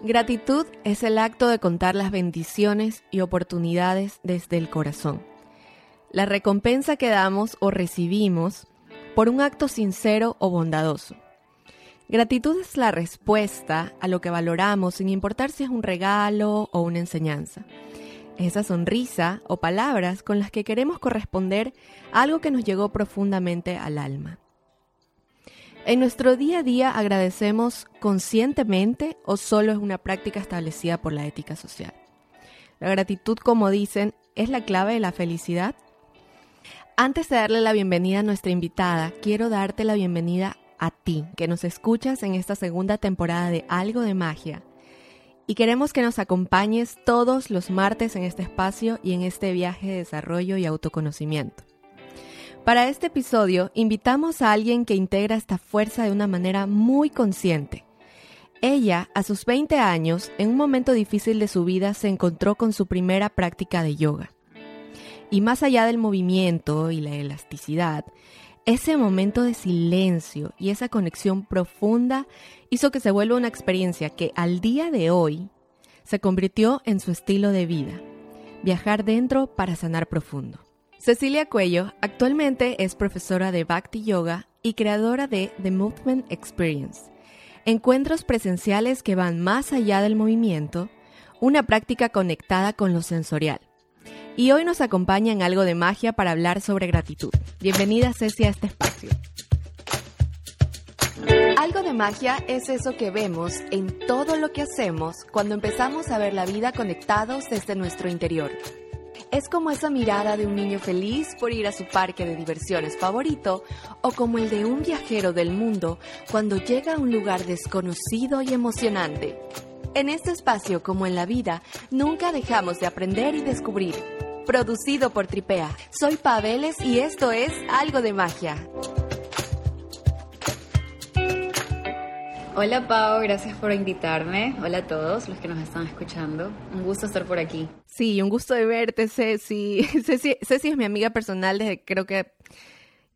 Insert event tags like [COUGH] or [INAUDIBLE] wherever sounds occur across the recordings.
Gratitud es el acto de contar las bendiciones y oportunidades desde el corazón. La recompensa que damos o recibimos por un acto sincero o bondadoso. Gratitud es la respuesta a lo que valoramos sin importar si es un regalo o una enseñanza. esa sonrisa o palabras con las que queremos corresponder a algo que nos llegó profundamente al alma. En nuestro día a día agradecemos conscientemente o solo es una práctica establecida por la ética social. La gratitud, como dicen, es la clave de la felicidad. Antes de darle la bienvenida a nuestra invitada, quiero darte la bienvenida a ti, que nos escuchas en esta segunda temporada de Algo de Magia. Y queremos que nos acompañes todos los martes en este espacio y en este viaje de desarrollo y autoconocimiento. Para este episodio invitamos a alguien que integra esta fuerza de una manera muy consciente. Ella, a sus 20 años, en un momento difícil de su vida, se encontró con su primera práctica de yoga. Y más allá del movimiento y la elasticidad, ese momento de silencio y esa conexión profunda hizo que se vuelva una experiencia que al día de hoy se convirtió en su estilo de vida, viajar dentro para sanar profundo. Cecilia Cuello actualmente es profesora de Bhakti Yoga y creadora de The Movement Experience, encuentros presenciales que van más allá del movimiento, una práctica conectada con lo sensorial. Y hoy nos acompaña en algo de magia para hablar sobre gratitud. Bienvenida Ceci a este espacio. Algo de magia es eso que vemos en todo lo que hacemos cuando empezamos a ver la vida conectados desde nuestro interior. Es como esa mirada de un niño feliz por ir a su parque de diversiones favorito o como el de un viajero del mundo cuando llega a un lugar desconocido y emocionante. En este espacio, como en la vida, nunca dejamos de aprender y descubrir. Producido por Tripea. Soy Paveles y esto es Algo de Magia. Hola Pau, gracias por invitarme. Hola a todos los que nos están escuchando. Un gusto estar por aquí. Sí, un gusto de verte, [LAUGHS] Ceci. Ceci, es mi amiga personal desde creo que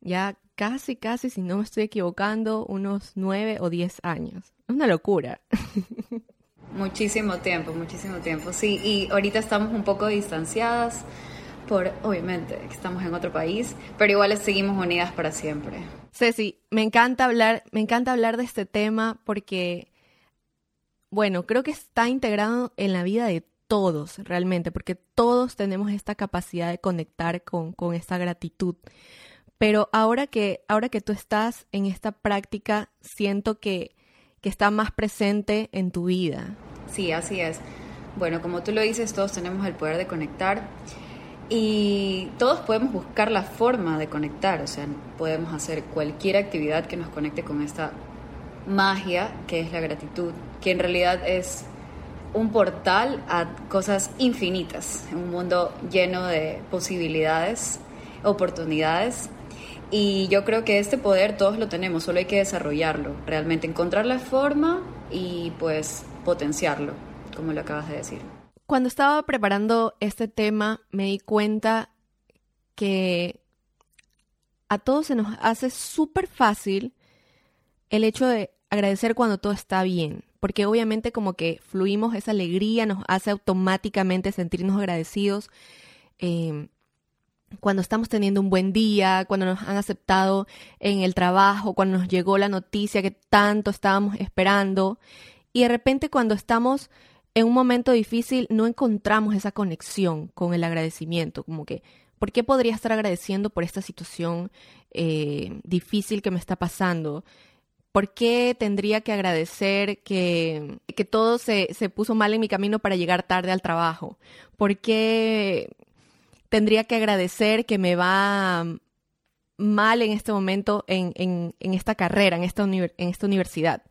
ya casi, casi, si no me estoy equivocando, unos nueve o diez años. Es una locura. [LAUGHS] Muchísimo tiempo, muchísimo tiempo. Sí, y ahorita estamos un poco distanciadas por, obviamente, que estamos en otro país, pero igual seguimos unidas para siempre. Ceci, me encanta hablar, me encanta hablar de este tema porque, bueno, creo que está integrado en la vida de todos realmente, porque todos tenemos esta capacidad de conectar con, con esta gratitud. Pero ahora que, ahora que tú estás en esta práctica, siento que, que está más presente en tu vida. Sí, así es. Bueno, como tú lo dices, todos tenemos el poder de conectar y todos podemos buscar la forma de conectar, o sea, podemos hacer cualquier actividad que nos conecte con esta magia que es la gratitud, que en realidad es un portal a cosas infinitas, un mundo lleno de posibilidades, oportunidades. Y yo creo que este poder todos lo tenemos, solo hay que desarrollarlo, realmente encontrar la forma y pues potenciarlo, como lo acabas de decir. Cuando estaba preparando este tema me di cuenta que a todos se nos hace súper fácil el hecho de agradecer cuando todo está bien, porque obviamente como que fluimos esa alegría, nos hace automáticamente sentirnos agradecidos em, cuando estamos teniendo un buen día, cuando nos han aceptado en el trabajo, cuando nos llegó la noticia que tanto estábamos esperando, y de repente cuando estamos en un momento difícil no encontramos esa conexión con el agradecimiento, como que, ¿por qué podría estar agradeciendo por esta situación eh, difícil que me está pasando? ¿Por qué tendría que agradecer que, que todo se, se, puso mal en mi camino para llegar tarde al trabajo? ¿Por qué tendría que agradecer que me va mal en este momento en, en, en esta carrera, en esta, en esta universidad?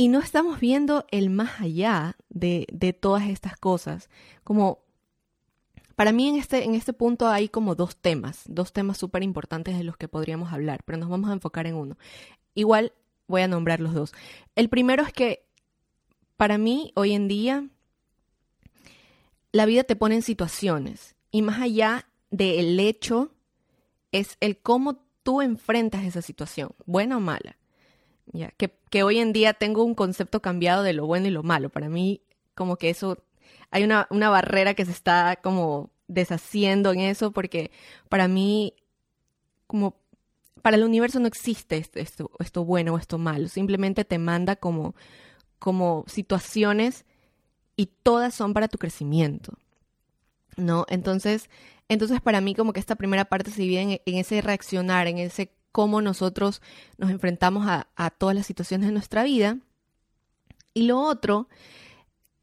Y no estamos viendo el más allá de, de todas estas cosas. Como para mí en este, en este punto hay como dos temas, dos temas súper importantes de los que podríamos hablar, pero nos vamos a enfocar en uno. Igual voy a nombrar los dos. El primero es que para mí hoy en día la vida te pone en situaciones y más allá del hecho es el cómo tú enfrentas esa situación, buena o mala. Que, hoy en día tengo un concepto cambiado de lo bueno y lo malo. Para mí, como que eso, hay una, una barrera que se está como deshaciendo en eso, porque para mí, como para el universo no existe esto, esto, bueno o esto malo, simplemente te manda como, como situaciones y todas son para tu crecimiento. ¿No? Entonces, entonces para mí como que esta primera parte se divide en, ese reaccionar, en ese cómo nosotros nos enfrentamos a, todas las situaciones de nuestra vida. Y lo otro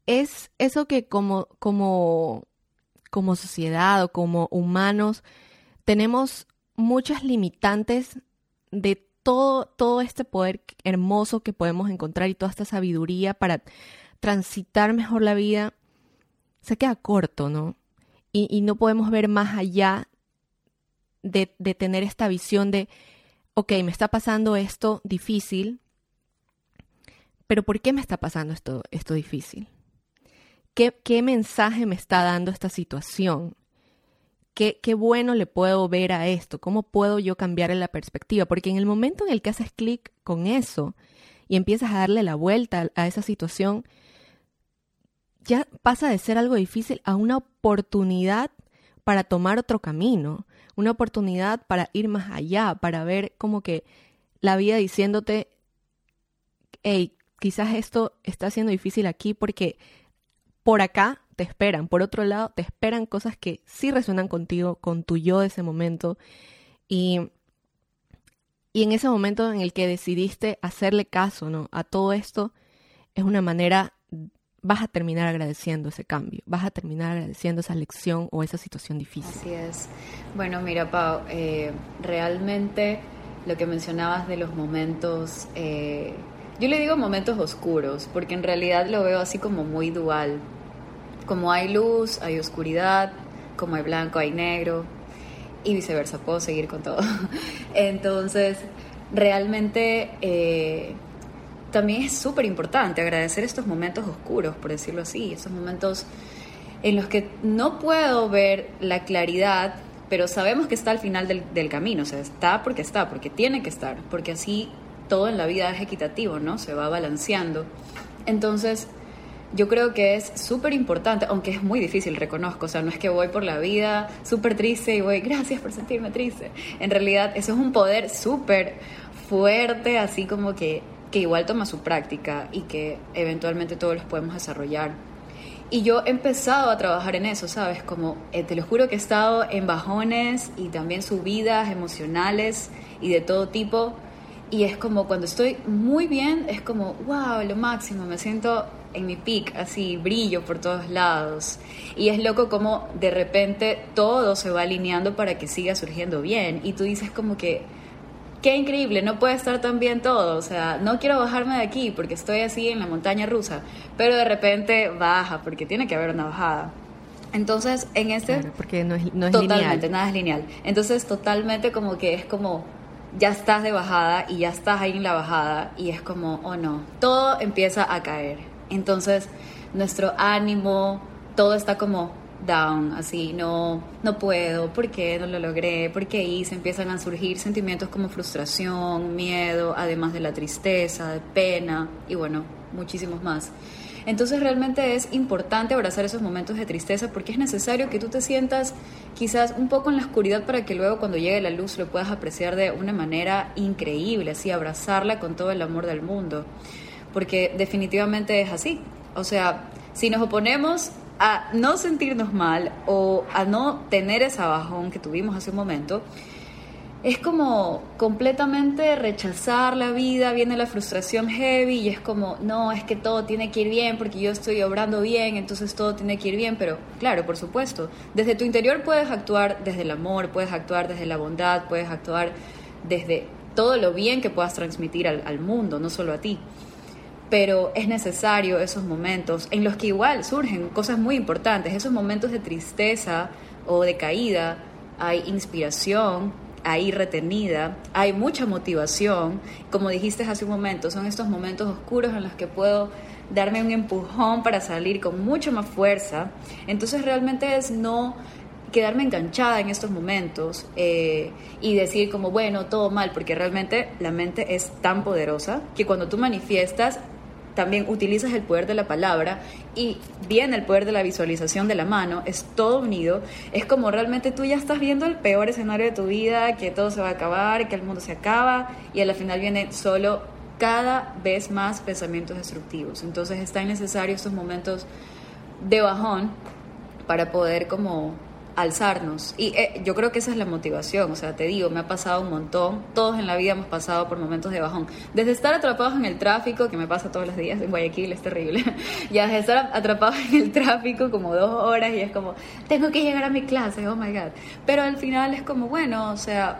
es eso que como, como, como sociedad o como humanos tenemos muchas limitantes de todo, todo este poder hermoso que podemos encontrar y toda esta sabiduría para transitar mejor la vida, se queda corto, ¿no? Y, no podemos ver más allá de, tener esta visión de, ok, me está pasando esto difícil, pero ¿por qué me está pasando esto, esto difícil? ¿Qué, ¿Qué mensaje me está dando esta situación? ¿Qué, bueno le puedo ver a esto? ¿Cómo puedo yo cambiar la perspectiva? Porque en el momento en el que haces clic con eso y empiezas a darle la vuelta a esa situación, ya pasa de ser algo difícil a una oportunidad para tomar otro camino, una oportunidad para ir más allá, para ver como que la vida diciéndote, hey, quizás esto está siendo difícil aquí porque por acá te esperan. Por otro lado, te esperan cosas que sí resuenan contigo, con tu yo de ese momento. Y, y en ese momento en el que decidiste hacerle caso ¿no? a todo esto, es una manera, vas a terminar agradeciendo ese cambio, vas a terminar agradeciendo esa lección o esa situación difícil. Así es. Bueno, mira, Pau, eh, realmente lo que mencionabas de los momentos... Eh, yo le digo momentos oscuros, porque en realidad lo veo así como muy dual como hay luz, hay oscuridad, como hay blanco, hay negro y viceversa, puedo seguir con todo. [LAUGHS] Entonces, realmente eh, también es súper importante agradecer estos momentos oscuros, por decirlo así, estos momentos en los que no puedo ver la claridad, pero sabemos que está al final del, del camino, o sea, está porque está, porque tiene que estar, porque así todo en la vida es equitativo, ¿no? Se va balanceando. Entonces, yo creo que es súper importante, aunque es muy difícil, reconozco, o sea, no es que voy por la vida súper triste y voy, gracias por sentirme triste. En realidad, eso es un poder súper fuerte, así como que, que igual toma su práctica y que eventualmente todos los podemos desarrollar. Y yo he empezado a trabajar en eso, ¿sabes? Como, eh, te lo juro que he estado en bajones y también subidas emocionales y de todo tipo. Y es como cuando estoy muy bien, es como, wow, lo máximo, me siento en mi peak, así brillo por todos lados. Y es loco como de repente todo se va alineando para que siga surgiendo bien. Y tú dices como que, qué increíble, no puede estar tan bien todo. O sea, no quiero bajarme de aquí porque estoy así en la montaña rusa. Pero de repente baja porque tiene que haber una bajada. Entonces, en este... porque no es, no es totalmente, nada es lineal. Entonces, totalmente como que es como ya estás de bajada y ya estás ahí en la bajada y es como, oh no, todo empieza a caer. Entonces, nuestro ánimo, todo está como down, así, no, no puedo, ¿por qué no lo logré? ¿Por qué hice? Empiezan a surgir sentimientos como frustración, miedo, además de la tristeza, de pena y bueno, muchísimos más. Entonces realmente es importante abrazar esos momentos de tristeza porque es necesario que tú te sientas quizás un poco en la oscuridad para que luego cuando llegue la luz lo puedas apreciar de una manera increíble, así abrazarla con todo el amor del mundo porque definitivamente es así. O sea, si nos oponemos a no sentirnos mal o a no tener esa bajón que tuvimos hace un momento, es como completamente rechazar la vida, viene la frustración heavy y es como, no, es que todo tiene que ir bien porque yo estoy obrando bien, entonces todo tiene que ir bien, pero claro, por supuesto, desde tu interior puedes actuar desde el amor, puedes actuar desde la bondad, puedes actuar desde todo lo bien que puedas transmitir al mundo, no solo a ti pero es necesario esos momentos en los que igual surgen cosas muy importantes, esos momentos de tristeza o de caída, hay inspiración, hay retenida, hay mucha motivación, como dijiste hace un momento, son estos momentos oscuros en los que puedo darme un empujón para salir con mucha más fuerza, entonces realmente es no quedarme enganchada en estos momentos eh, y decir como, bueno, todo mal, porque realmente la mente es tan poderosa que cuando tú manifiestas, también utilizas el poder de la palabra y viene el poder de la visualización de la mano, es todo unido, es como realmente tú ya estás viendo el peor escenario de tu vida, que todo se va a acabar, que el mundo se acaba y al final viene solo cada vez más pensamientos destructivos. Entonces es tan necesario estos momentos de bajón para poder como alzarnos. Y eh, yo creo que esa es la motivación, o sea, te digo, me ha pasado un montón, todos en la vida hemos pasado por momentos de bajón. Desde estar atrapados en el tráfico, que me pasa todos los días en Guayaquil, es terrible, [LAUGHS] ya desde estar atrapados en el tráfico como dos horas y es como, tengo que llegar a mi clase, oh my god. Pero al final es como, bueno, o sea,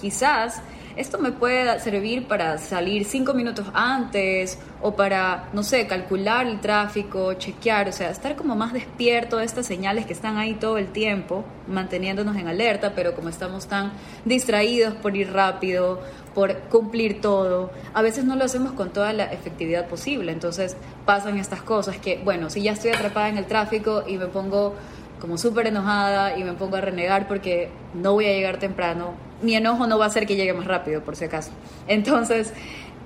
quizás esto me puede servir para salir cinco minutos antes o para, no sé, calcular el tráfico, chequear, o sea, estar como más despierto de estas señales que están ahí todo el tiempo, manteniéndonos en alerta, pero como estamos tan distraídos por ir rápido, por cumplir todo, a veces no lo hacemos con toda la efectividad posible, entonces pasan estas cosas que, bueno, si ya estoy atrapada en el tráfico y me pongo como súper enojada y me pongo a renegar porque no voy a llegar temprano, mi enojo no va a hacer que llegue más rápido, por si acaso. Entonces,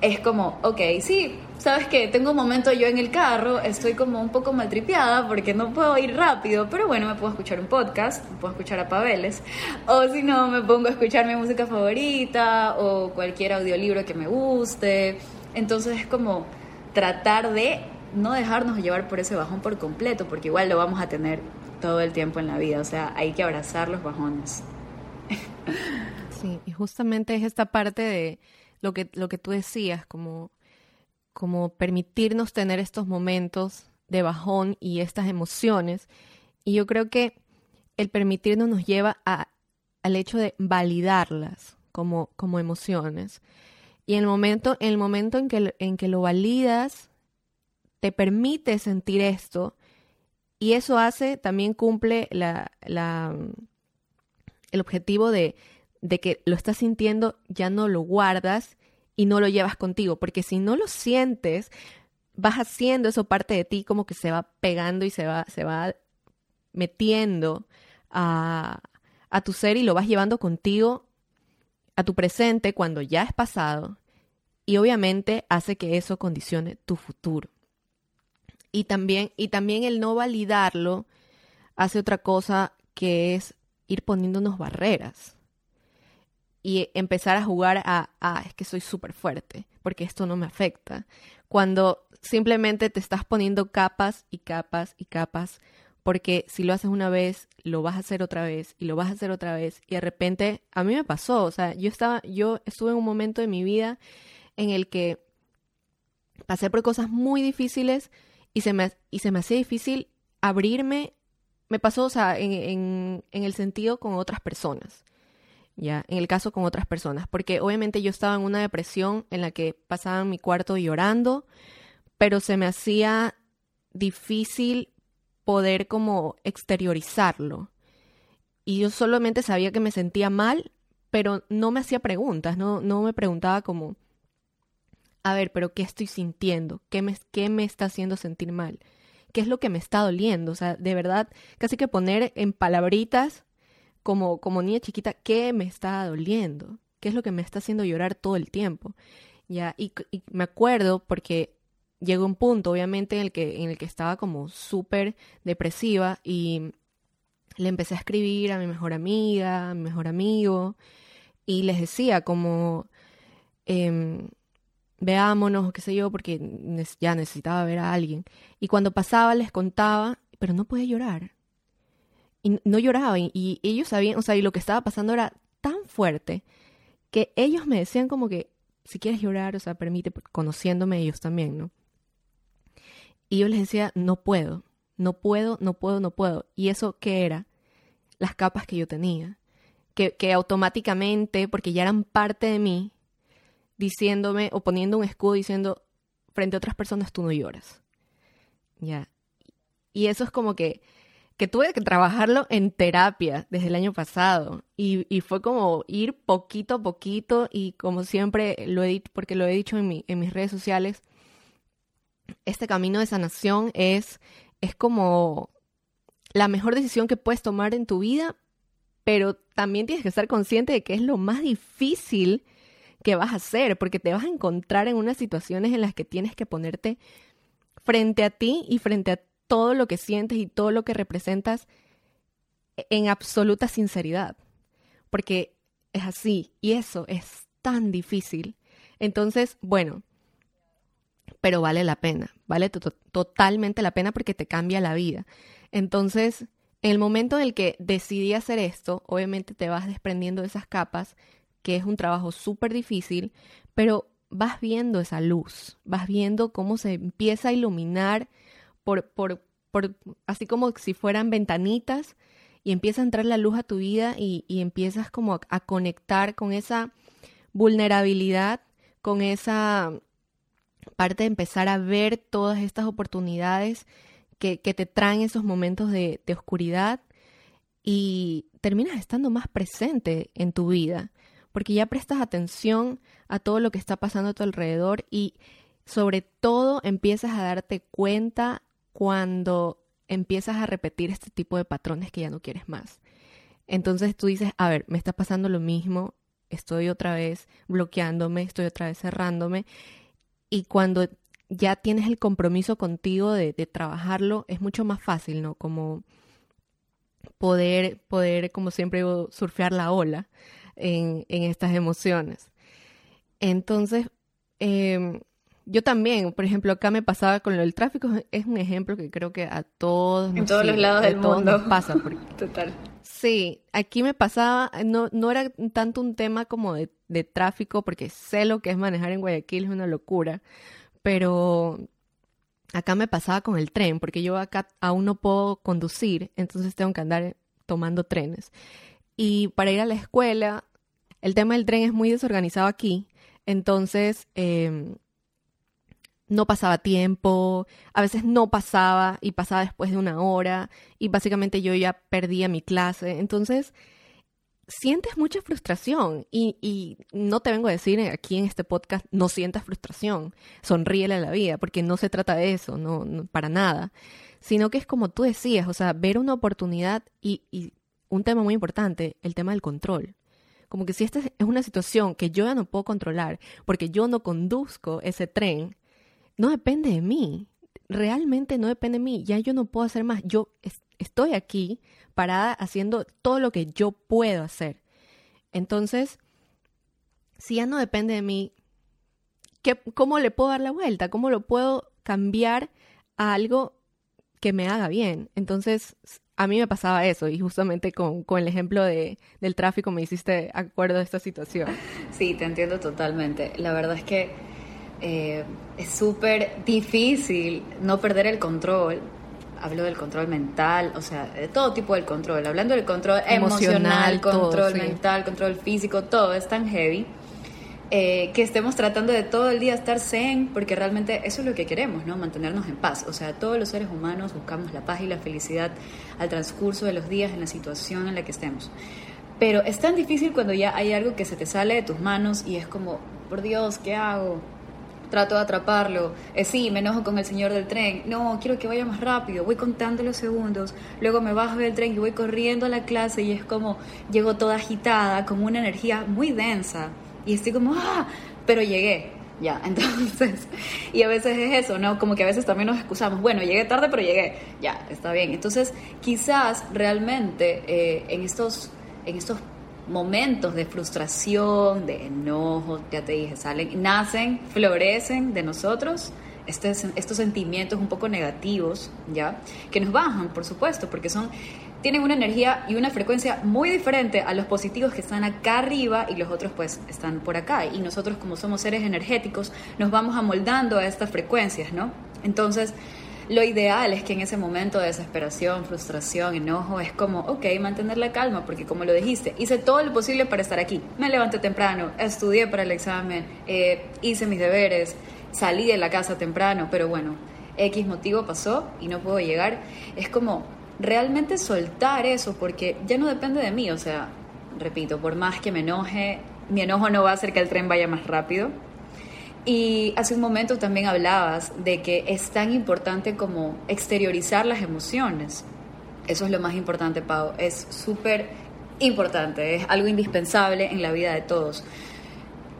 es como, ok, sí, sabes que tengo un momento yo en el carro, estoy como un poco maltripeada porque no puedo ir rápido, pero bueno, me puedo escuchar un podcast, me puedo escuchar a Pabeles, o si no, me pongo a escuchar mi música favorita o cualquier audiolibro que me guste. Entonces es como tratar de no dejarnos llevar por ese bajón por completo, porque igual lo vamos a tener todo el tiempo en la vida, o sea, hay que abrazar los bajones. Sí, y justamente es esta parte de lo que, lo que tú decías, como, como permitirnos tener estos momentos de bajón y estas emociones. Y yo creo que el permitirnos nos lleva a, al hecho de validarlas como, como emociones. Y en el momento, en el momento en que, en que lo validas, te permite sentir esto. Y eso hace, también cumple el objetivo de, de que lo estás sintiendo, ya no lo guardas y no lo llevas contigo, porque si no lo sientes, vas haciendo eso parte de ti como que se va pegando y se va, se va metiendo a, a tu ser y lo vas llevando contigo a tu presente cuando ya es pasado y obviamente hace que eso condicione tu futuro. Y también, y también el no validarlo hace otra cosa que es ir poniéndonos barreras y empezar a jugar a, ah, es que soy súper fuerte, porque esto no me afecta. Cuando simplemente te estás poniendo capas y capas y capas, porque si lo haces una vez, lo vas a hacer otra vez y lo vas a hacer otra vez. Y de repente, a mí me pasó, o sea, yo estaba, yo estuve en un momento de mi vida en el que pasé por cosas muy difíciles y se me, y se me hacía difícil abrirme. Me pasó, o sea, en, en, en el sentido con otras personas ya, en el caso con otras personas, porque obviamente yo estaba en una depresión en la que pasaba en mi cuarto llorando, pero se me hacía difícil poder como exteriorizarlo. Y yo solamente sabía que me sentía mal, pero no me hacía preguntas, no, no me preguntaba como, a ver, pero ¿qué estoy sintiendo? ¿Qué me, ¿Qué me está haciendo sentir mal? ¿Qué es lo que me está doliendo? O sea, de verdad, casi que poner en palabritas como, como niña chiquita, ¿qué me está doliendo? ¿Qué es lo que me está haciendo llorar todo el tiempo? Ya, y, me acuerdo porque llegó un punto, obviamente, en el que, en el que estaba como súper depresiva y le empecé a escribir a mi mejor amiga, a mi mejor amigo, y les decía como, eh, veámonos, qué sé yo, porque ya necesitaba ver a alguien. Y cuando pasaba les contaba, pero no podía llorar y no lloraban y, ellos sabían, o sea, y lo que estaba pasando era tan fuerte que ellos me decían como que si quieres llorar, o sea, permite, conociéndome ellos también, ¿no? Y yo les decía, no puedo, no puedo, no puedo, no puedo. ¿Y eso qué era? Las capas que yo tenía, que, que automáticamente, porque ya eran parte de mí, diciéndome o poniendo un escudo diciendo, frente a otras personas tú no lloras. Ya. Y eso es como que que tuve que trabajarlo en terapia desde el año pasado. Y, fue como ir poquito a poquito y como siempre lo he porque lo he dicho en, en mis redes sociales, este camino de sanación es, es como la mejor decisión que puedes tomar en tu vida, pero también tienes que estar consciente de que es lo más difícil que vas a hacer, porque te vas a encontrar en unas situaciones en las que tienes que ponerte frente a ti y frente a todo lo que sientes y todo lo que representas en absoluta sinceridad, porque es así y eso es tan difícil. Entonces, bueno, pero vale la pena, vale totalmente la pena porque te cambia la vida. Entonces, en el momento en el que decidí hacer esto, obviamente te vas desprendiendo de esas capas, que es un trabajo súper difícil, pero vas viendo esa luz, vas viendo cómo se empieza a iluminar por, por, por así como si fueran ventanitas y empieza a entrar la luz a tu vida y, y empiezas como a conectar con esa vulnerabilidad, con esa parte de empezar a ver todas estas oportunidades que, te traen esos momentos de, de oscuridad y terminas estando más presente en tu vida, porque ya prestas atención a todo lo que está pasando a tu alrededor y sobre todo empiezas a darte cuenta cuando empiezas a repetir este tipo de patrones que ya no quieres más. Entonces tú dices, a ver, me está pasando lo mismo, estoy otra vez bloqueándome, estoy otra vez cerrándome. Y cuando ya tienes el compromiso contigo de, trabajarlo, es mucho más fácil, ¿no? Como poder, poder, como siempre surfear la ola en, en estas emociones. Entonces, em, yo también, por ejemplo, acá me pasaba con lo del tráfico, es un ejemplo que creo que a todos... En todos los lados del mundo. Nos pasa. [LAUGHS] Total. Sí, aquí me pasaba, no, no era tanto un tema como de, de tráfico, porque sé lo que es manejar en Guayaquil, es una locura, pero acá me pasaba con el tren, porque yo acá aún no puedo conducir, entonces tengo que andar tomando trenes. Y para ir a la escuela, el tema del tren es muy desorganizado aquí, entonces em, no pasaba tiempo, a veces no pasaba y pasaba después de una hora y básicamente yo ya perdía mi clase. Entonces, sientes mucha frustración y, y, no te vengo a decir aquí en este podcast no sientas frustración, sonríele a la vida, porque no se trata de eso, no, para nada, sino que es como tú decías, o sea, ver una oportunidad y, y un tema muy importante, el tema del control. Como que si esta es una situación que yo ya no puedo controlar, porque yo no conduzco ese tren, no depende de mí, realmente no depende de mí, ya yo no puedo hacer más, yo estoy aquí parada haciendo todo lo que yo puedo hacer. Entonces, si ya no depende de mí, ¿qué, ¿cómo le puedo dar la vuelta? ¿Cómo lo puedo cambiar a algo que me haga bien? Entonces, a mí me pasaba eso y justamente con, con el ejemplo de, del tráfico me hiciste acuerdo de esta situación. Sí, te entiendo totalmente. La verdad es que eh, es súper difícil no perder el control hablo del control mental, o sea, de todo tipo del control. Hablando del control emocional, control mental, control físico, todo es tan heavy. Eh, que estemos tratando de todo el día estar zen, porque realmente eso es lo que queremos, ¿no? Mantenernos en paz. O sea, todos los seres humanos buscamos la paz y la felicidad al transcurso de los días en la situación en la que estemos. Pero es tan difícil cuando ya hay algo que se te sale de tus manos y es como, por Dios, ¿qué hago? Trato de atraparlo. Eh, sí, me enojo con el señor del tren. No, quiero que vaya más rápido. Voy contando los segundos. Luego me bajo del tren y voy corriendo a la clase y es como llego toda agitada, con una energía muy densa. Y estoy como, ah, pero llegué. Ya, [LAUGHS] entonces, y a veces es eso, ¿no? Como que a veces también nos excusamos, bueno, llegué tarde, pero llegué, ya, está bien. Entonces, quizás realmente eh, en, estos, en estos momentos de frustración, de enojo, ya te dije, salen, nacen, florecen de nosotros estos sentimientos un poco negativos, ¿ya? Que nos bajan, por supuesto, porque son tienen una energía y una frecuencia muy diferente a los positivos que están acá arriba y los otros pues están por acá. Y nosotros como somos seres energéticos nos vamos amoldando a estas frecuencias, ¿no? Entonces, lo ideal es que en ese momento de desesperación, frustración, enojo, es como, ok, mantener la calma, porque como lo dijiste, hice todo lo posible para estar aquí. Me levanté temprano, estudié para el examen, eh, hice mis deberes, salí de la casa temprano, pero bueno, X motivo pasó y no puedo llegar. Es como realmente soltar eso, porque ya no depende de mí, o sea, repito, por más que me enoje, mi enojo no va a hacer que el tren vaya más rápido y hace un momento también hablabas de que es tan importante como exteriorizar las emociones. Eso es lo más importante, Pau. Es súper importante, es algo indispensable en la vida de todos.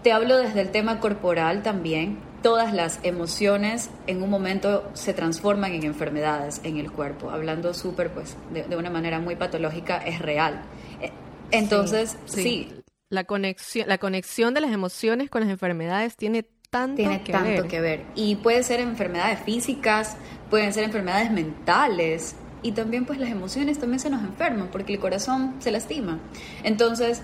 Te hablo desde el tema corporal también. Todas las emociones en un momento se transforman en enfermedades en el cuerpo. Hablando súper, pues, de, una manera muy patológica, es real. E, entonces, sí, La, conexión, la conexión de las emociones con las enfermedades tiene tanto, tiene tanto que ver. Y puede ser enfermedades físicas, pueden ser enfermedades mentales, y también pues las emociones también se nos enferman porque el corazón se lastima. Entonces,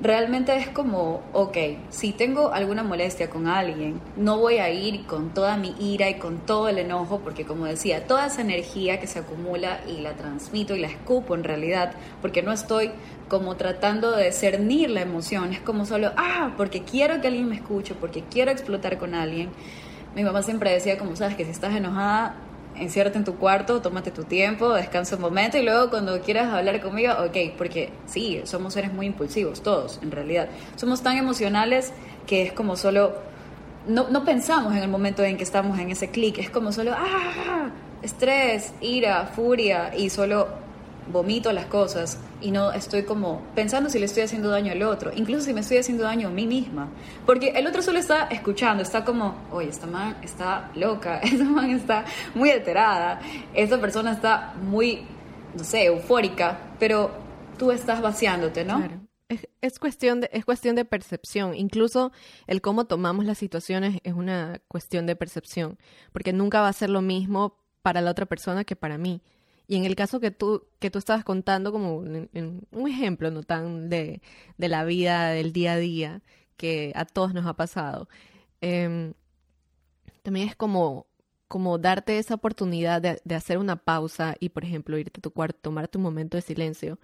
realmente es como, ok, si tengo alguna molestia con alguien, no voy a ir con toda mi ira y con todo el enojo, porque como decía, toda esa energía que se acumula y la transmito y la escupo en realidad, porque no estoy como tratando de discernir la emoción, es como solo, ah, porque quiero que alguien me escuche, porque quiero explotar con alguien. Mi mamá siempre decía, como sabes, que si estás enojada, enciérrate en tu cuarto, tómate tu tiempo, descansa un momento y luego cuando quieras hablar conmigo, ok, porque sí, somos seres muy impulsivos, todos, en realidad. Somos tan emocionales que es como solo, no, no pensamos en el momento en que estamos en ese clic, es como solo, ah, estrés, ira, furia y solo vomito las cosas y no estoy como pensando si le estoy haciendo daño al otro, incluso si me estoy haciendo daño a mí misma, porque el otro solo está escuchando, está como, oye, esta man está loca, [LAUGHS] esta man está muy alterada, esta persona está muy, no sé, eufórica, pero tú estás vaciándote, ¿no? Claro. Es, cuestión de, es cuestión de percepción. Incluso el cómo tomamos las situaciones es una cuestión de percepción, porque nunca va a ser lo mismo para la otra persona que para mí. Y en el caso que tú, que tú estabas contando, como un, ejemplo, no tan de, de, la vida del día a día, que a todos nos ha pasado, em, también es como, como darte esa oportunidad de, de, hacer una pausa y, por ejemplo, irte a tu cuarto, tomarte un momento de silencio.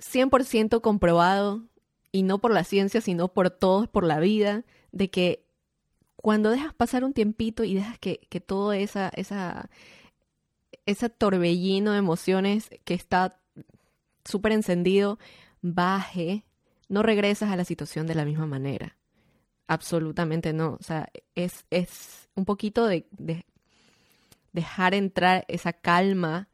100% comprobado, y no por la ciencia, sino por todos, por la vida, de que cuando dejas pasar un tiempito y dejas que, que toda esa, esa ese torbellino de emociones que está súper encendido baje, no regresas a la situación de la misma manera. Absolutamente no. O sea, es, es un poquito de, dejar entrar esa calma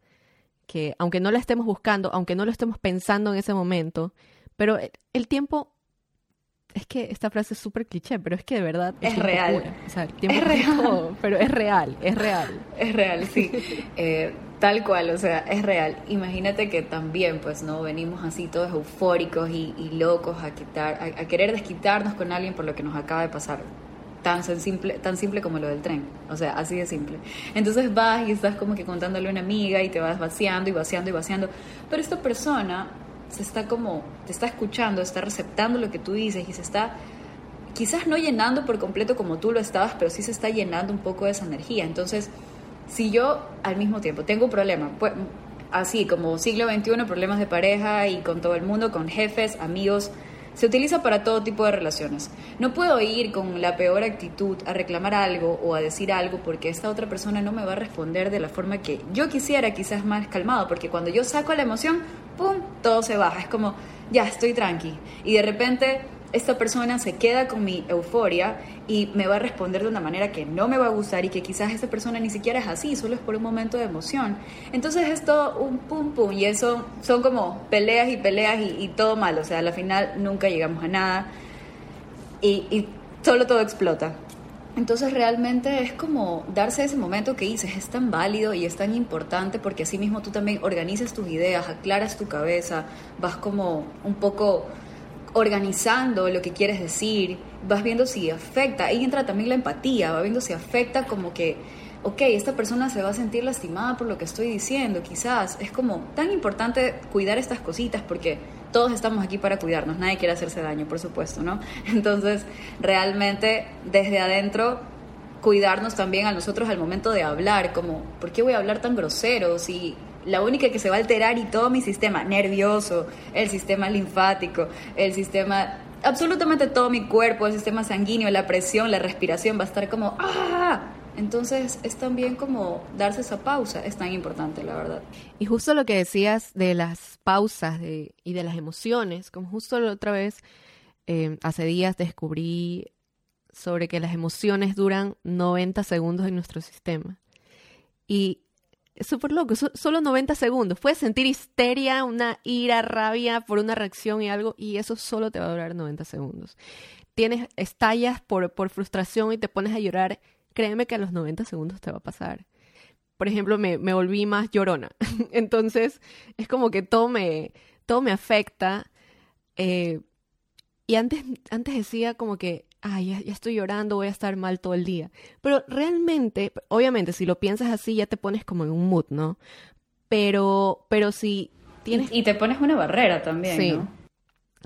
que, aunque no la estemos buscando, aunque no lo estemos pensando en ese momento, pero el tiempo es que esta frase es súper cliché, pero es que de verdad es real. O sea, tiempo es real. [LAUGHS] pero es real, es real. Es real, sí. Eh, tal cual, o sea, es real. Imagínate que también, pues, ¿no? Venimos así todos eufóricos y, locos a, quitar, a, querer desquitarnos con alguien por lo que nos acaba de pasar. Tan simple, tan simple como lo del tren. O sea, así de simple. Entonces vas y estás como que contándole a una amiga y te vas vaciando y vaciando y vaciando. Pero esta persona se está como, te está escuchando, está receptando lo que tú dices y se está quizás no llenando por completo como tú lo estabas, pero sí se está llenando un poco de esa energía. Entonces, si yo al mismo tiempo tengo un problema, pues, así como siglo XXI, problemas de pareja y con todo el mundo, con jefes, amigos, se utiliza para todo tipo de relaciones. No puedo ir con la peor actitud a reclamar algo o a decir algo porque esta otra persona no me va a responder de la forma que yo quisiera, quizás más calmado, porque cuando yo saco la emoción, ¡pum!, todo se baja. Es como, ya, estoy tranqui. Y de repente esta persona se queda con mi euforia y me va a responder de una manera que no me va a gustar y que quizás esa persona ni siquiera es así, solo es por un momento de emoción. Entonces es todo un pum pum y eso son como peleas y peleas y, todo mal, o sea, al final nunca llegamos a nada y, y solo todo explota. Entonces realmente es como darse ese momento que dices, es tan válido y es tan importante porque así mismo tú también organizas tus ideas, aclaras tu cabeza, vas como un poco organizando lo que quieres decir, vas viendo si afecta, ahí entra también la empatía, va viendo si afecta como que, ok, esta persona se va a sentir lastimada por lo que estoy diciendo, quizás es como tan importante cuidar estas cositas porque todos estamos aquí para cuidarnos, nadie quiere hacerse daño, por supuesto, ¿no? [LAUGHS] Entonces, realmente desde adentro cuidarnos también a nosotros al momento de hablar, como, ¿por qué voy a hablar tan grosero? Si la única que se va a alterar y todo mi sistema nervioso, el sistema linfático, el sistema, absolutamente todo mi cuerpo, el sistema sanguíneo, la presión, la respiración va a estar como, ¡ah! Entonces es también como darse esa pausa, es tan importante, la verdad. Y justo lo que decías de las pausas y de las emociones, como justo la otra vez, eh, hace días descubrí sobre que las emociones duran 90 segundos en nuestro sistema. Y súper loco, solo 90 segundos. Puedes sentir histeria, una ira, rabia por una reacción y algo, y eso solo te va a durar 90 segundos. Tienes, estallas por, por frustración y te pones a llorar, créeme que a los 90 segundos te va a pasar. Por ejemplo, me, me volví más llorona. [LAUGHS] Entonces, es como que todo me, todo me afecta. Eh, y antes, antes decía como que ay, ya, estoy llorando, voy a estar mal todo el día. Pero realmente, obviamente, si lo piensas así, ya te pones como en un mood, ¿no? Pero, pero si tienes... Y, te pones una barrera también, sí. ¿no?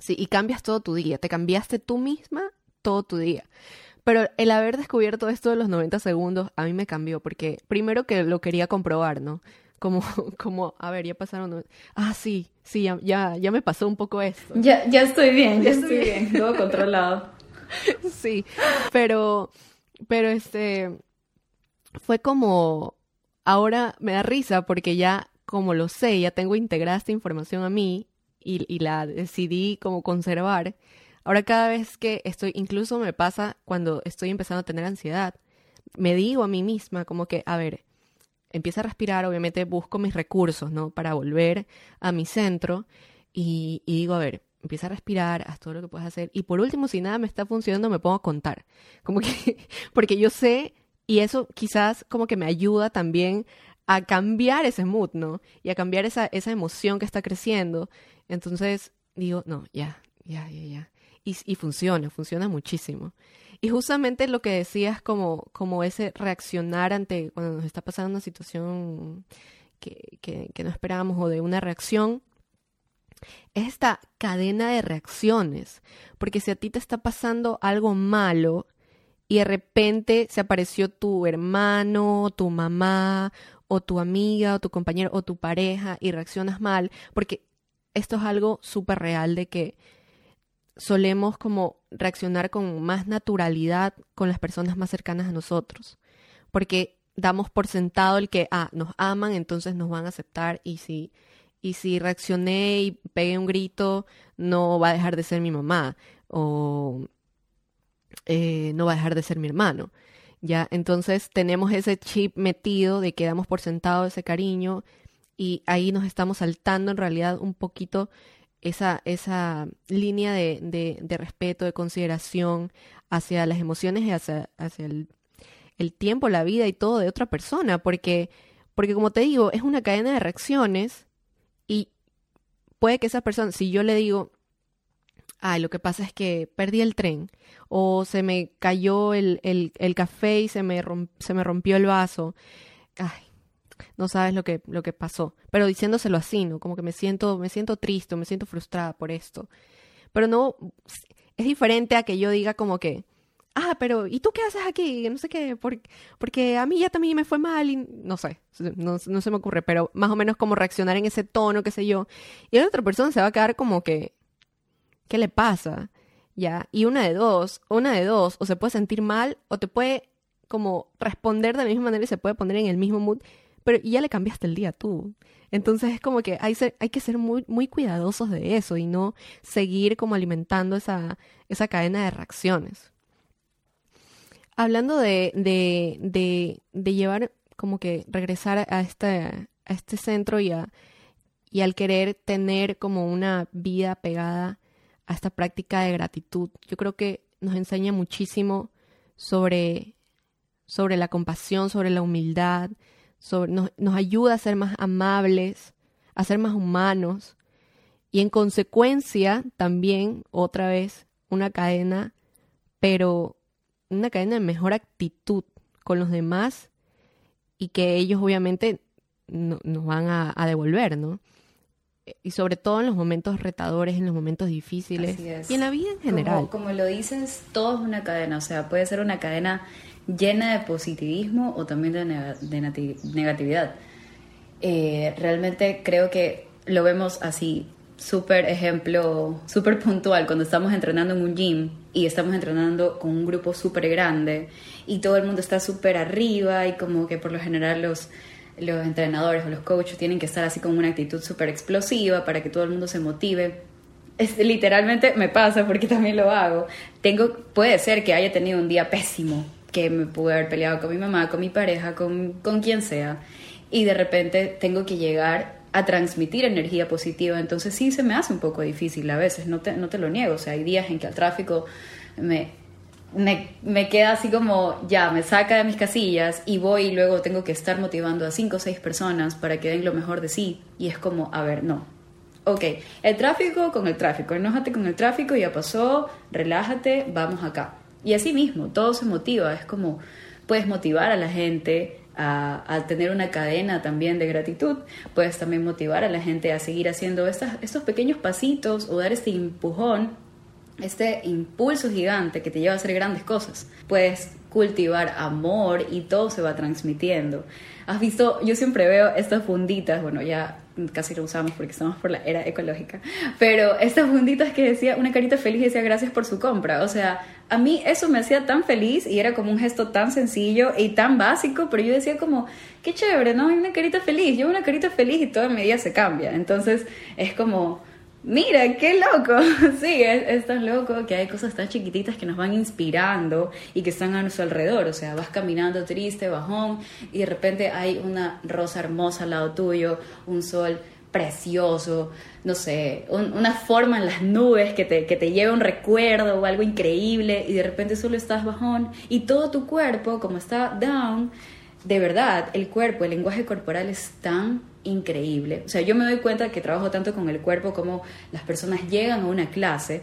Sí, y cambias todo tu día. Te cambiaste tú misma todo tu día. Pero el haber descubierto esto de los 90 segundos a mí me cambió, porque primero que lo quería comprobar, ¿no? Como, [LAUGHS] como, a ver, ya pasaron. Ah, sí, sí, ya, ya, ya me pasó un poco esto. Ya, ya estoy bien, ya [LAUGHS] estoy bien, todo controlado. [LAUGHS] sí, pero, pero este, fue como, ahora me da risa porque ya, como lo sé, ya tengo integrada esta información a mí y, la decidí como conservar. Ahora cada vez que estoy, incluso me pasa cuando estoy empezando a tener ansiedad, me digo a mí misma como que, a ver, empieza a respirar, obviamente busco mis recursos, ¿no? Para volver a mi centro y digo, a ver, empieza a respirar, haz todo lo que puedes hacer. Y por último, si nada me está funcionando, me pongo a contar. Como que, [LAUGHS] porque yo sé, y eso quizás como que me ayuda también a cambiar ese mood, ¿no? Y a cambiar esa, esa emoción que está creciendo. Entonces digo, no, ya, ya, ya, ya. Y, y funciona, funciona muchísimo. Y justamente lo que decías como, como ese reaccionar ante cuando nos está pasando una situación que, que, que no esperábamos o de una reacción, esta cadena de reacciones. Porque si a ti te está pasando algo malo y de repente se apareció tu hermano, tu mamá, o tu amiga, o tu compañero, o tu pareja y reaccionas mal, porque esto es algo súper real de que solemos como reaccionar con más naturalidad con las personas más cercanas a nosotros, porque damos por sentado el que, ah, nos aman, entonces nos van a aceptar y si y si reaccioné y pegué un grito, no va a dejar de ser mi mamá o eh, no va a dejar de ser mi hermano. Ya, entonces tenemos ese chip metido de que damos por sentado ese cariño y ahí nos estamos saltando en realidad un poquito esa, esa línea de, de, de respeto, de consideración hacia las emociones y hacia, hacia el, el, tiempo, la vida y todo de otra persona, porque, porque como te digo, es una cadena de reacciones y puede que esa persona, si yo le digo, ay, lo que pasa es que perdí el tren, o se me cayó el, el, café y se me, se me rompió el vaso, ay, no sabes lo que, lo que pasó. Pero diciéndoselo así, ¿no? Como que me siento, me siento triste, me siento frustrada por esto. Pero no, es diferente a que yo diga como que, ah, pero ¿y tú qué haces aquí? No sé qué, porque, a mí ya también me fue mal no sé, no, se me ocurre, pero más o menos como reaccionar en ese tono, qué sé yo. Y la otra persona se va a quedar como que, ¿qué le pasa? Ya, y una de dos, una de dos, o se puede sentir mal o te puede como responder de la misma manera y se puede poner en el mismo mood, pero ya le cambiaste el día tú. Entonces es como que hay, hay que ser muy, muy cuidadosos de eso y no seguir como alimentando esa, esa cadena de reacciones hablando de, de, de, llevar, como que regresar a este, a este centro y, a, y al querer tener como una vida pegada a esta práctica de gratitud, yo creo que nos enseña muchísimo sobre, sobre la compasión, sobre la humildad, sobre, nos, nos ayuda a ser más amables, a ser más humanos y en consecuencia también otra vez una cadena, pero una cadena de mejor actitud con los demás y que ellos obviamente no, nos van a, devolver, ¿no? Y sobre todo en los momentos retadores, en los momentos difíciles y en la vida en general. Como, lo dices, todo es una cadena, o sea, puede ser una cadena llena de positivismo o también de, negatividad. Eh, realmente creo que lo vemos así súper ejemplo, súper puntual, cuando estamos entrenando en un gym y estamos entrenando con un grupo súper grande y todo el mundo está súper arriba y como que por lo general los, los entrenadores o los coaches tienen que estar así con una actitud súper explosiva para que todo el mundo se motive. Es, literalmente me pasa porque también lo hago. Tengo, puede ser que haya tenido un día pésimo, que me pude haber peleado con mi mamá, con mi pareja, con, con quien sea y de repente tengo que llegar a transmitir energía positiva. Entonces sí se me hace un poco difícil a veces, no te, no te lo niego. O sea, hay días en que el tráfico me, me, me, queda así como, ya, me saca de mis casillas y voy y luego tengo que estar motivando a cinco o seis personas para que den lo mejor de sí. Y es como, a ver, no. Ok, el tráfico con el tráfico, enójate con el tráfico, ya pasó, relájate, vamos acá. Y así mismo, todo se motiva, es como, puedes motivar a la gente a, tener una cadena también de gratitud, puedes también motivar a la gente a seguir haciendo estas, estos pequeños pasitos o dar este empujón, este impulso gigante que te lleva a hacer grandes cosas. Puedes cultivar amor y todo se va transmitiendo. Has visto, yo siempre veo estas funditas, bueno, ya casi lo usamos porque estamos por la era ecológica, pero estas funditas que decía una carita feliz decía gracias por su compra, o sea, a mí eso me hacía tan feliz y era como un gesto tan sencillo y tan básico, pero yo decía como, qué chévere, ¿no? Hay una carita feliz, yo una carita feliz y todo mi día se cambia, entonces es como Mira, qué loco. [LAUGHS] Sí, es, tan loco que hay cosas tan chiquititas que nos van inspirando y que están a nuestro alrededor. O sea, vas caminando triste, bajón, y de repente hay una rosa hermosa al lado tuyo, un sol precioso, no sé, una forma en las nubes que te, que te lleva un recuerdo o algo increíble, y de repente solo estás bajón y todo tu cuerpo, como está down, de verdad, el cuerpo, el lenguaje corporal es tan increíble. O sea, yo me doy cuenta que trabajo tanto con el cuerpo como las personas llegan a una clase,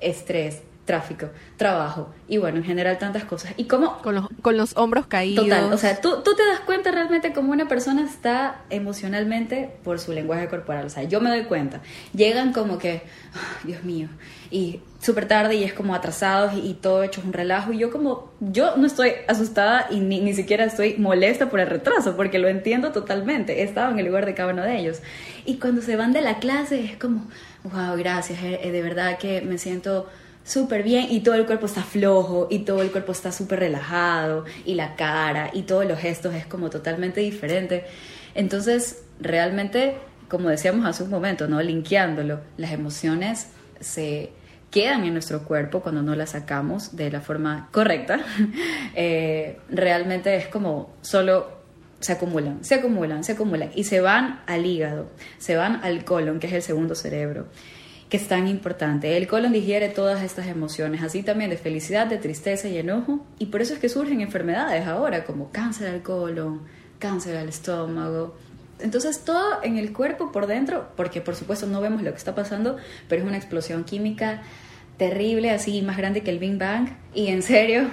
estrés, tráfico, trabajo y bueno, en general tantas cosas. Y cómo... Con los, con los hombros caídos. Total, o sea, tú, tú te das cuenta realmente cómo una persona está emocionalmente por su lenguaje corporal. O sea, yo me doy cuenta. Llegan como que, ah, Dios mío, y súper tarde y es como atrasados y, todo hecho un relajo y yo como, yo no estoy asustada y ni, ni siquiera estoy molesta por el retraso porque lo entiendo totalmente, he estado en el lugar de cada uno de ellos. Y cuando se van de la clase es como, wow, gracias, eh, eh, de verdad que me siento súper bien y todo el cuerpo está flojo y todo el cuerpo está súper relajado y la cara y todos los gestos es como totalmente diferente. Entonces, realmente, como decíamos hace un momento, ¿no? Linkeándolo, las emociones se quedan en nuestro cuerpo cuando no las sacamos de la forma correcta. [LAUGHS] Eh, realmente es como solo se acumulan, se acumulan, se acumulan y se van al hígado, se van al colon, que es el segundo cerebro que es tan importante. El colon digiere todas estas emociones, así también de felicidad, de tristeza y enojo, y por eso es que surgen enfermedades ahora, como cáncer al colon, cáncer al estómago. Entonces todo en el cuerpo por dentro, porque por supuesto no vemos lo que está pasando, pero es una explosión química terrible, así más grande que el Big Bang, y en serio,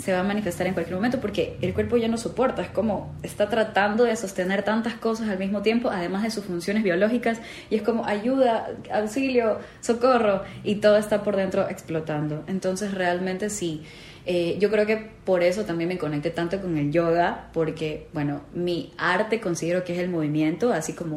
se va a manifestar en cualquier momento porque el cuerpo ya no soporta, es como está tratando de sostener tantas cosas al mismo tiempo, además de sus funciones biológicas, y es como ayuda, auxilio, socorro, y todo está por dentro explotando. Entonces realmente sí, eh, yo creo que por eso también me conecté tanto con el yoga, porque bueno, mi arte considero que es el movimiento, así como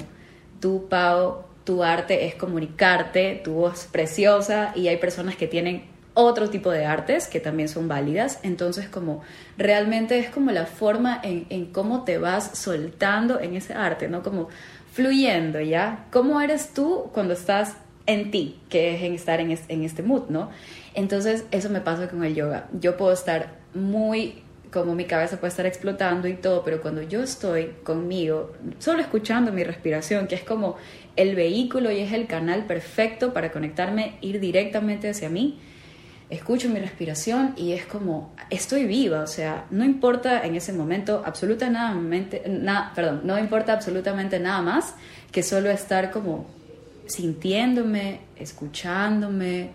tú, Pau, tu arte es comunicarte, tu voz preciosa, y hay personas que tienen otro tipo de artes que también son válidas. Entonces, como realmente es como la forma en, cómo te vas soltando en ese arte, ¿no? Como fluyendo, ¿ya? ¿Cómo eres tú cuando estás en ti, que es en estar en, en este mood, ¿no? Entonces, eso me pasa con el yoga. Yo puedo estar muy como mi cabeza puede estar explotando y todo, pero cuando yo estoy conmigo, solo escuchando mi respiración, que es como el vehículo y es el canal perfecto para conectarme, ir directamente hacia mí, escucho mi respiración y es como, estoy viva, o sea, no importa en ese momento absolutamente, nada, perdón, no importa absolutamente nada más que solo estar como sintiéndome, escuchándome,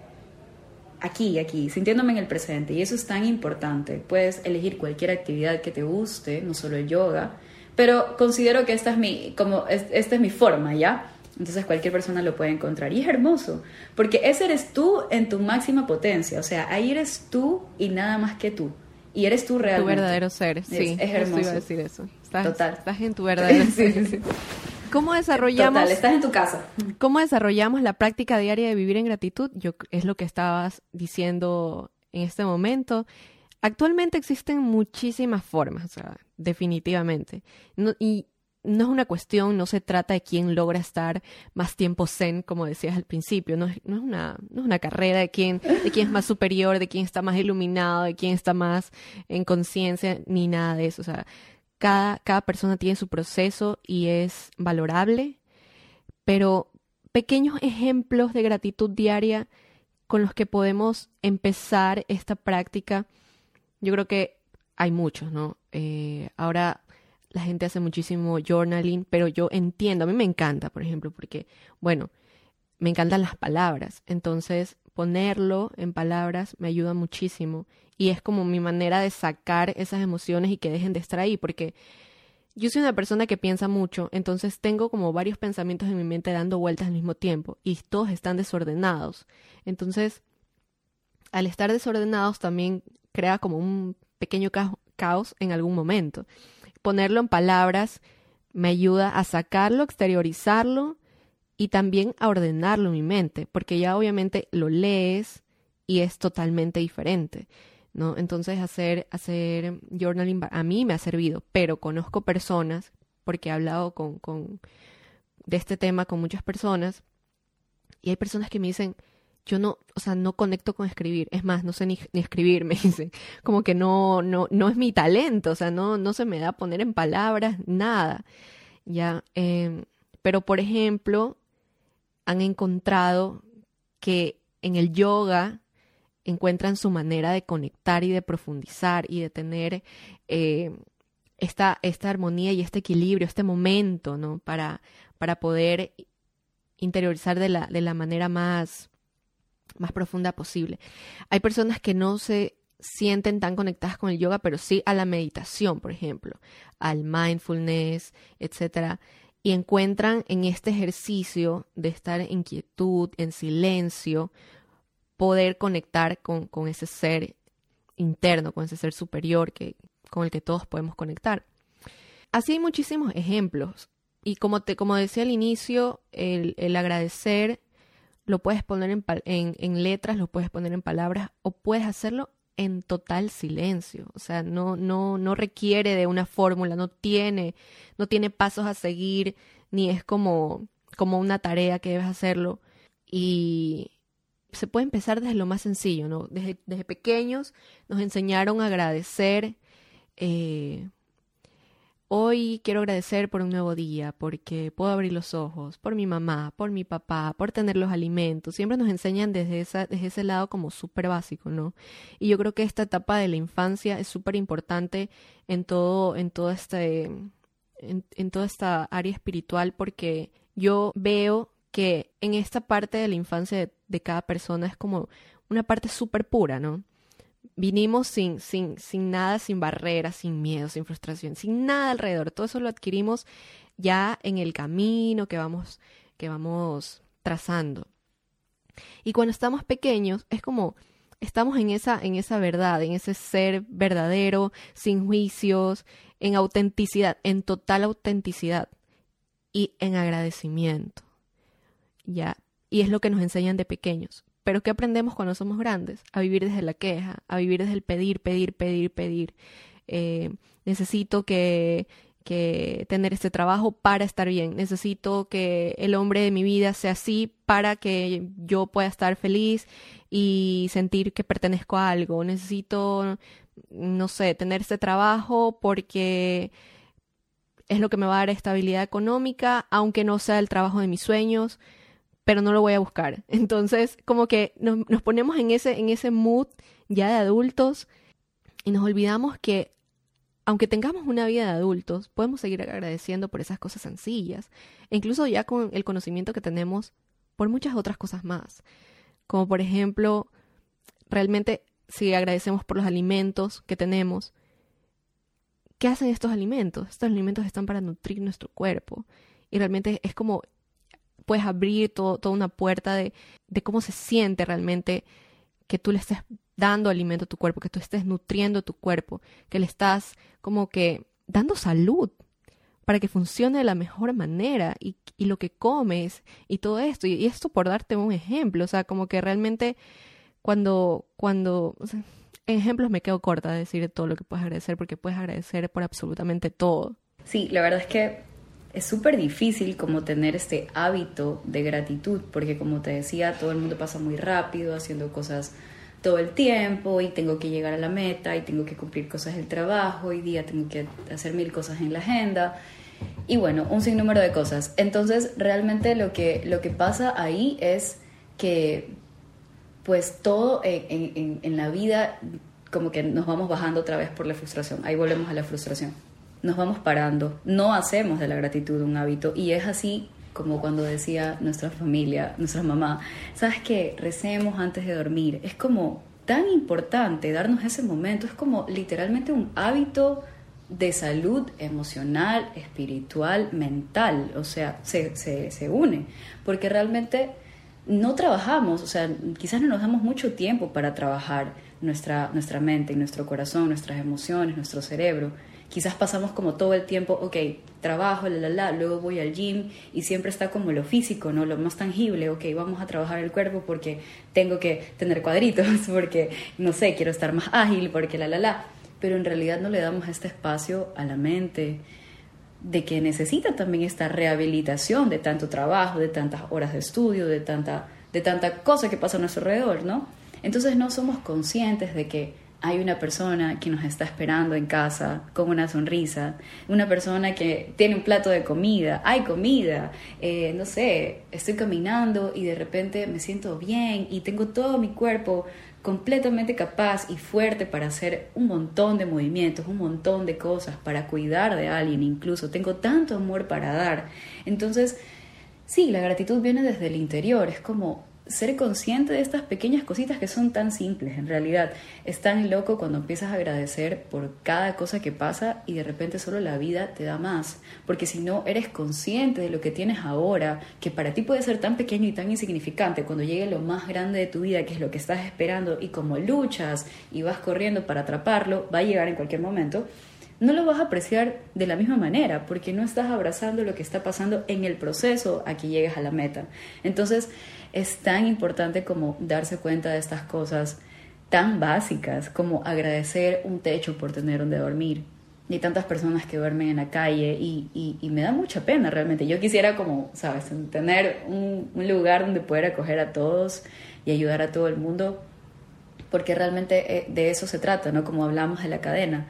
aquí, aquí, sintiéndome en el presente. Y eso es tan importante. Puedes elegir cualquier actividad que te guste, no solo el yoga, pero considero que esta es mi, como, esta es mi forma, ¿ya? Entonces cualquier persona lo puede encontrar. Y es hermoso, porque ese eres tú en tu máxima potencia. O sea, ahí eres tú y nada más que tú. Y eres tú realmente. Tu verdadero ser, sí. Es, hermoso. Iba a decir eso. Estás, Total. Estás en tu verdadero [LAUGHS] ser. ¿Cómo desarrollamos? Total, estás en tu casa. ¿Cómo desarrollamos la práctica diaria de vivir en gratitud? Yo es lo que estabas diciendo en este momento. Actualmente existen muchísimas formas, o sea, definitivamente. y no es una cuestión, no se trata de quién logra estar más tiempo zen, como decías al principio, no es, no es, una, no es una carrera de quién, de quién es más superior, de quién está más iluminado, de quién está más en conciencia, ni nada de eso. O sea, cada, cada persona tiene su proceso y es valorable, pero pequeños ejemplos de gratitud diaria con los que podemos empezar esta práctica, yo creo que hay muchos, ¿no? Eh, ahora la gente hace muchísimo journaling, pero yo entiendo, a mí me encanta, por ejemplo, porque, bueno, me encantan las palabras, entonces ponerlo en palabras me ayuda muchísimo y es como mi manera de sacar esas emociones y que dejen de estar ahí, porque yo soy una persona que piensa mucho, entonces tengo como varios pensamientos en mi mente dando vueltas al mismo tiempo y todos están desordenados. Entonces, al estar desordenados también crea como un pequeño caos en algún momento. Ponerlo en palabras me ayuda a sacarlo, exteriorizarlo y también a ordenarlo en mi mente, porque ya obviamente lo lees y es totalmente diferente. ¿no? Entonces hacer, hacer journaling a mí me ha servido, pero conozco personas, porque he hablado con, con, de este tema con muchas personas, y hay personas que me dicen, yo no, o sea, no conecto con escribir, es más, no sé ni, ni escribir, [LAUGHS] me dicen, como que no, no, no es mi talento, o sea, no, no se me da poner en palabras nada, ya, eh, pero por ejemplo, han encontrado que en el yoga encuentran su manera de conectar y de profundizar y de tener eh, esta, esta armonía y este equilibrio, este momento, ¿no? Para, para poder interiorizar de la, de la manera más, más profunda posible. Hay personas que no se sienten tan conectadas con el yoga, pero sí a la meditación, por ejemplo, al mindfulness, etcétera, y encuentran en este ejercicio de estar en quietud, en silencio, poder conectar con, con ese ser interno, con ese ser superior que, con el que todos podemos conectar. Así hay muchísimos ejemplos. Y como, te, como decía al inicio, el, el agradecer lo puedes poner en, en, en, letras, lo puedes poner en palabras o puedes hacerlo en total silencio. O sea, no, no, no requiere de una fórmula, no tiene, no tiene pasos a seguir, ni es como, como una tarea que debes hacerlo. Y, se puede empezar desde lo más sencillo, ¿no? Desde, desde pequeños nos enseñaron a agradecer. Eh, hoy quiero agradecer por un nuevo día, porque puedo abrir los ojos, por mi mamá, por mi papá, por tener los alimentos. Siempre nos enseñan desde, esa, ese lado como súper básico, ¿no? Y yo creo que esta etapa de la infancia es súper importante en todo, en todo este, en, en toda esta área espiritual, porque yo veo que en esta parte de la infancia de, cada persona es como una parte súper pura, ¿no? Vinimos sin, sin, sin nada, sin barreras, sin miedo, sin frustración, sin nada alrededor. Todo eso lo adquirimos ya en el camino que vamos, que vamos trazando. Y cuando estamos pequeños, es como estamos en esa, en esa verdad, en ese ser verdadero, sin juicios, en autenticidad, en total autenticidad y en agradecimiento. ¿ya? Y es lo que nos enseñan de pequeños. Pero ¿qué aprendemos cuando somos grandes? A vivir desde la queja, a vivir desde el pedir, pedir, pedir, pedir. Eh, necesito que, que tener este trabajo para estar bien. Necesito que el hombre de mi vida sea así para que yo pueda estar feliz y sentir que pertenezco a algo. Necesito, no sé, tener este trabajo porque es lo que me va a dar estabilidad económica, aunque no sea el trabajo de mis sueños pero no lo voy a buscar. [LAUGHS] Entonces, como que nos, ponemos en ese, en ese mood ya de adultos y nos olvidamos que aunque tengamos una vida de adultos, podemos seguir agradeciendo por esas cosas sencillas, e incluso ya con el conocimiento que tenemos por muchas otras cosas más. Como por ejemplo, realmente si agradecemos por los alimentos que tenemos, ¿qué hacen estos alimentos? Estos alimentos están para nutrir nuestro cuerpo. Y realmente es como puedes abrir toda una puerta de, de cómo se siente realmente que tú le estés dando alimento a tu cuerpo, que tú estés nutriendo tu cuerpo, que le estás como que dando salud para que funcione de la mejor manera y, y lo que comes y todo esto. Y, esto por darte un ejemplo, o sea, como que realmente cuando, cuando, ejemplos me quedo corta de decir todo lo que puedes agradecer porque puedes agradecer por absolutamente todo. Sí, la verdad es que es súper difícil como tener este hábito de gratitud, porque como te decía, todo el mundo pasa muy rápido haciendo cosas todo el tiempo y tengo que llegar a la meta y tengo que cumplir cosas del trabajo, hoy día tengo que hacer mil cosas en la agenda. Y bueno, un sinnúmero de cosas. Entonces, realmente lo que, lo que pasa ahí es que pues todo en la vida como que nos vamos bajando otra vez por la frustración, ahí volvemos a la frustración, nos vamos parando, no hacemos de la gratitud un hábito y es así como cuando decía nuestra familia, nuestra mamá, sabes que recemos antes de dormir, es como tan importante darnos ese momento, es como literalmente un hábito de salud emocional, espiritual, mental, o sea, se, se, se une, porque realmente no trabajamos, o sea, quizás no nos damos mucho tiempo para trabajar nuestra, nuestra mente, nuestro corazón, nuestras emociones, nuestro cerebro. Quizás pasamos como todo el tiempo, ok, trabajo, la, la, la, luego voy al gym y siempre está como lo físico, ¿no? Lo más tangible, ok, vamos a trabajar el cuerpo porque tengo que tener cuadritos, [LAUGHS] porque, no sé, quiero estar más ágil, porque la, la, la. Pero en realidad no le damos este espacio a la mente de que necesita también esta rehabilitación de tanto trabajo, de tantas horas de estudio, de tanta, de tanta cosa que pasa a nuestro alrededor, ¿no? Entonces no somos conscientes de que hay una persona que nos está esperando en casa con una sonrisa, una persona que tiene un plato de comida, hay comida, eh, no sé, estoy caminando y de repente me siento bien y tengo todo mi cuerpo completamente capaz y fuerte para hacer un montón de movimientos, un montón de cosas, para cuidar de alguien incluso, tengo tanto amor para dar. Entonces, sí, la gratitud viene desde el interior, es como ser consciente de estas pequeñas cositas que son tan simples en realidad. Es tan loco cuando empiezas a agradecer por cada cosa que pasa y de repente solo la vida te da más. Porque si no eres consciente de lo que tienes ahora, que para ti puede ser tan pequeño y tan insignificante, cuando llegue lo más grande de tu vida, que es lo que estás esperando, y como luchas y vas corriendo para atraparlo, va a llegar en cualquier momento no lo vas a apreciar de la misma manera porque no estás abrazando lo que está pasando en el proceso a que llegues a la meta. Entonces, es tan importante como darse cuenta de estas cosas tan básicas como agradecer un techo por tener donde dormir. Hay tantas personas que duermen en la calle y, me da mucha pena realmente. Yo quisiera como, sabes, tener un, un, lugar donde poder acoger a todos y ayudar a todo el mundo, porque realmente eh, de eso se trata, ¿no? Como hablamos de la cadena.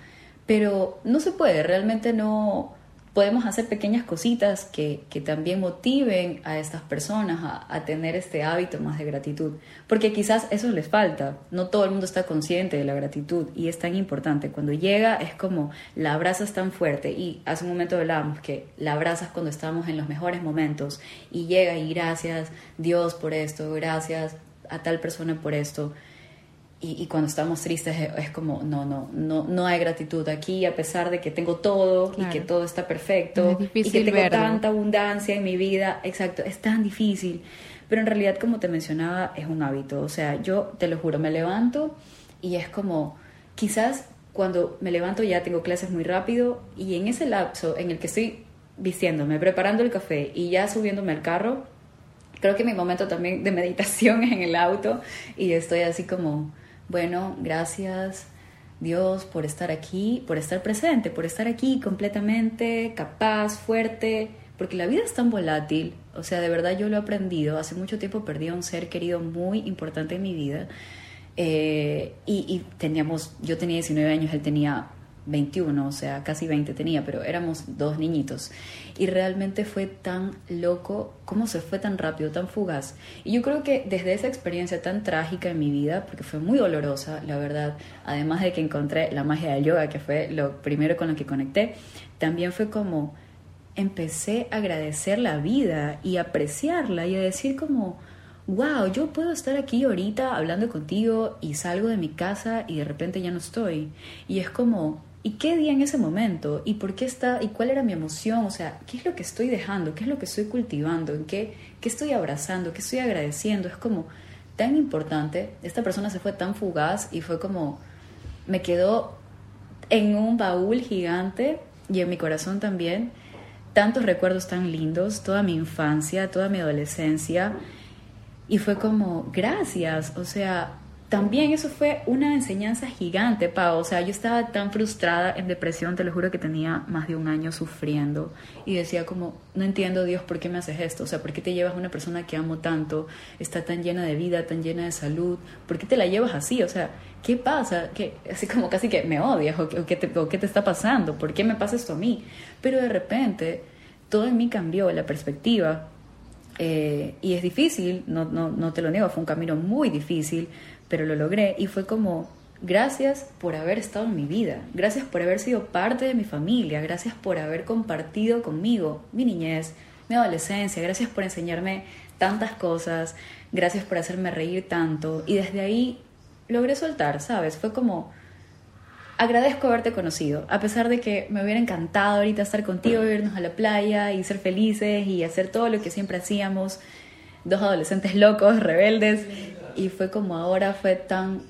Pero no se puede, realmente no, podemos hacer pequeñas cositas que, también motiven a estas personas a, tener este hábito más de gratitud, porque quizás eso les falta, no todo el mundo está consciente de la gratitud y es tan importante, cuando llega es como la abrazas tan fuerte y hace un momento hablábamos que la abrazas cuando estamos en los mejores momentos y llega y gracias Dios por esto, gracias a tal persona por esto, y, cuando estamos tristes es, como, no, no, no, no hay gratitud aquí, a pesar de que tengo todo y que todo está perfecto y que tengo tanta abundancia en mi vida. Exacto, es tan difícil. Pero en realidad, como te mencionaba, es un hábito. O sea, yo te lo juro, me levanto y es como, quizás cuando me levanto ya tengo clases muy rápido y en ese lapso en el que estoy vistiéndome, preparando el café y ya subiéndome al carro, creo que mi momento también de meditación es [LAUGHS] en el auto y estoy así como bueno, gracias Dios por estar aquí, por estar presente, por estar aquí completamente capaz, fuerte, porque la vida es tan volátil, o sea, de verdad yo lo he aprendido, hace mucho tiempo perdí a un ser querido muy importante en mi vida. Eh, y, y teníamos, yo tenía 19 años, él tenía 21, o sea, casi 20 tenía, pero éramos dos niñitos. Y realmente fue tan loco, cómo se fue tan rápido, tan fugaz. Y yo creo que desde esa experiencia tan trágica en mi vida, porque fue muy dolorosa, la verdad, además de que encontré la magia del yoga, que fue lo primero con lo que conecté, también fue como empecé a agradecer la vida y apreciarla y a decir como, wow, yo puedo estar aquí ahorita hablando contigo y salgo de mi casa y de repente ya no estoy. Y es como, ¿Y qué día en ese momento? ¿Y por qué está? ¿Y cuál era mi emoción? O sea, ¿qué es lo que estoy dejando? ¿Qué es lo que estoy cultivando? ¿En qué, qué estoy abrazando? ¿Qué estoy agradeciendo? Es como tan importante. Esta persona se fue tan fugaz y fue como, me quedó en un baúl gigante y en mi corazón también tantos recuerdos tan lindos, toda mi infancia, toda mi adolescencia. Y fue como, gracias, o sea, también eso fue una enseñanza gigante, Pau. O sea, yo estaba tan frustrada en depresión, te lo juro que tenía más de un año sufriendo y decía como, no entiendo Dios, ¿por qué me haces esto? O sea, ¿por qué te llevas a una persona que amo tanto, está tan llena de vida, tan llena de salud? ¿Por qué te la llevas así? O sea, ¿qué pasa? ¿Qué, así como casi que me odias o, qué te, o qué te está pasando? ¿Por qué me pasa esto a mí? Pero de repente todo en mí cambió, la perspectiva. Eh, y es difícil, no, no, no te lo niego, fue un camino muy difícil, pero lo logré. Y fue como, gracias por haber estado en mi vida, gracias por haber sido parte de mi familia, gracias por haber compartido conmigo mi niñez, mi adolescencia, gracias por enseñarme tantas cosas, gracias por hacerme reír tanto y desde ahí logré soltar, ¿sabes? Fue como, agradezco haberte conocido, a pesar de que me hubiera encantado ahorita estar contigo, irnos a la playa y ser felices y hacer todo lo que siempre hacíamos, dos adolescentes locos, rebeldes, y fue como ahora fue tan,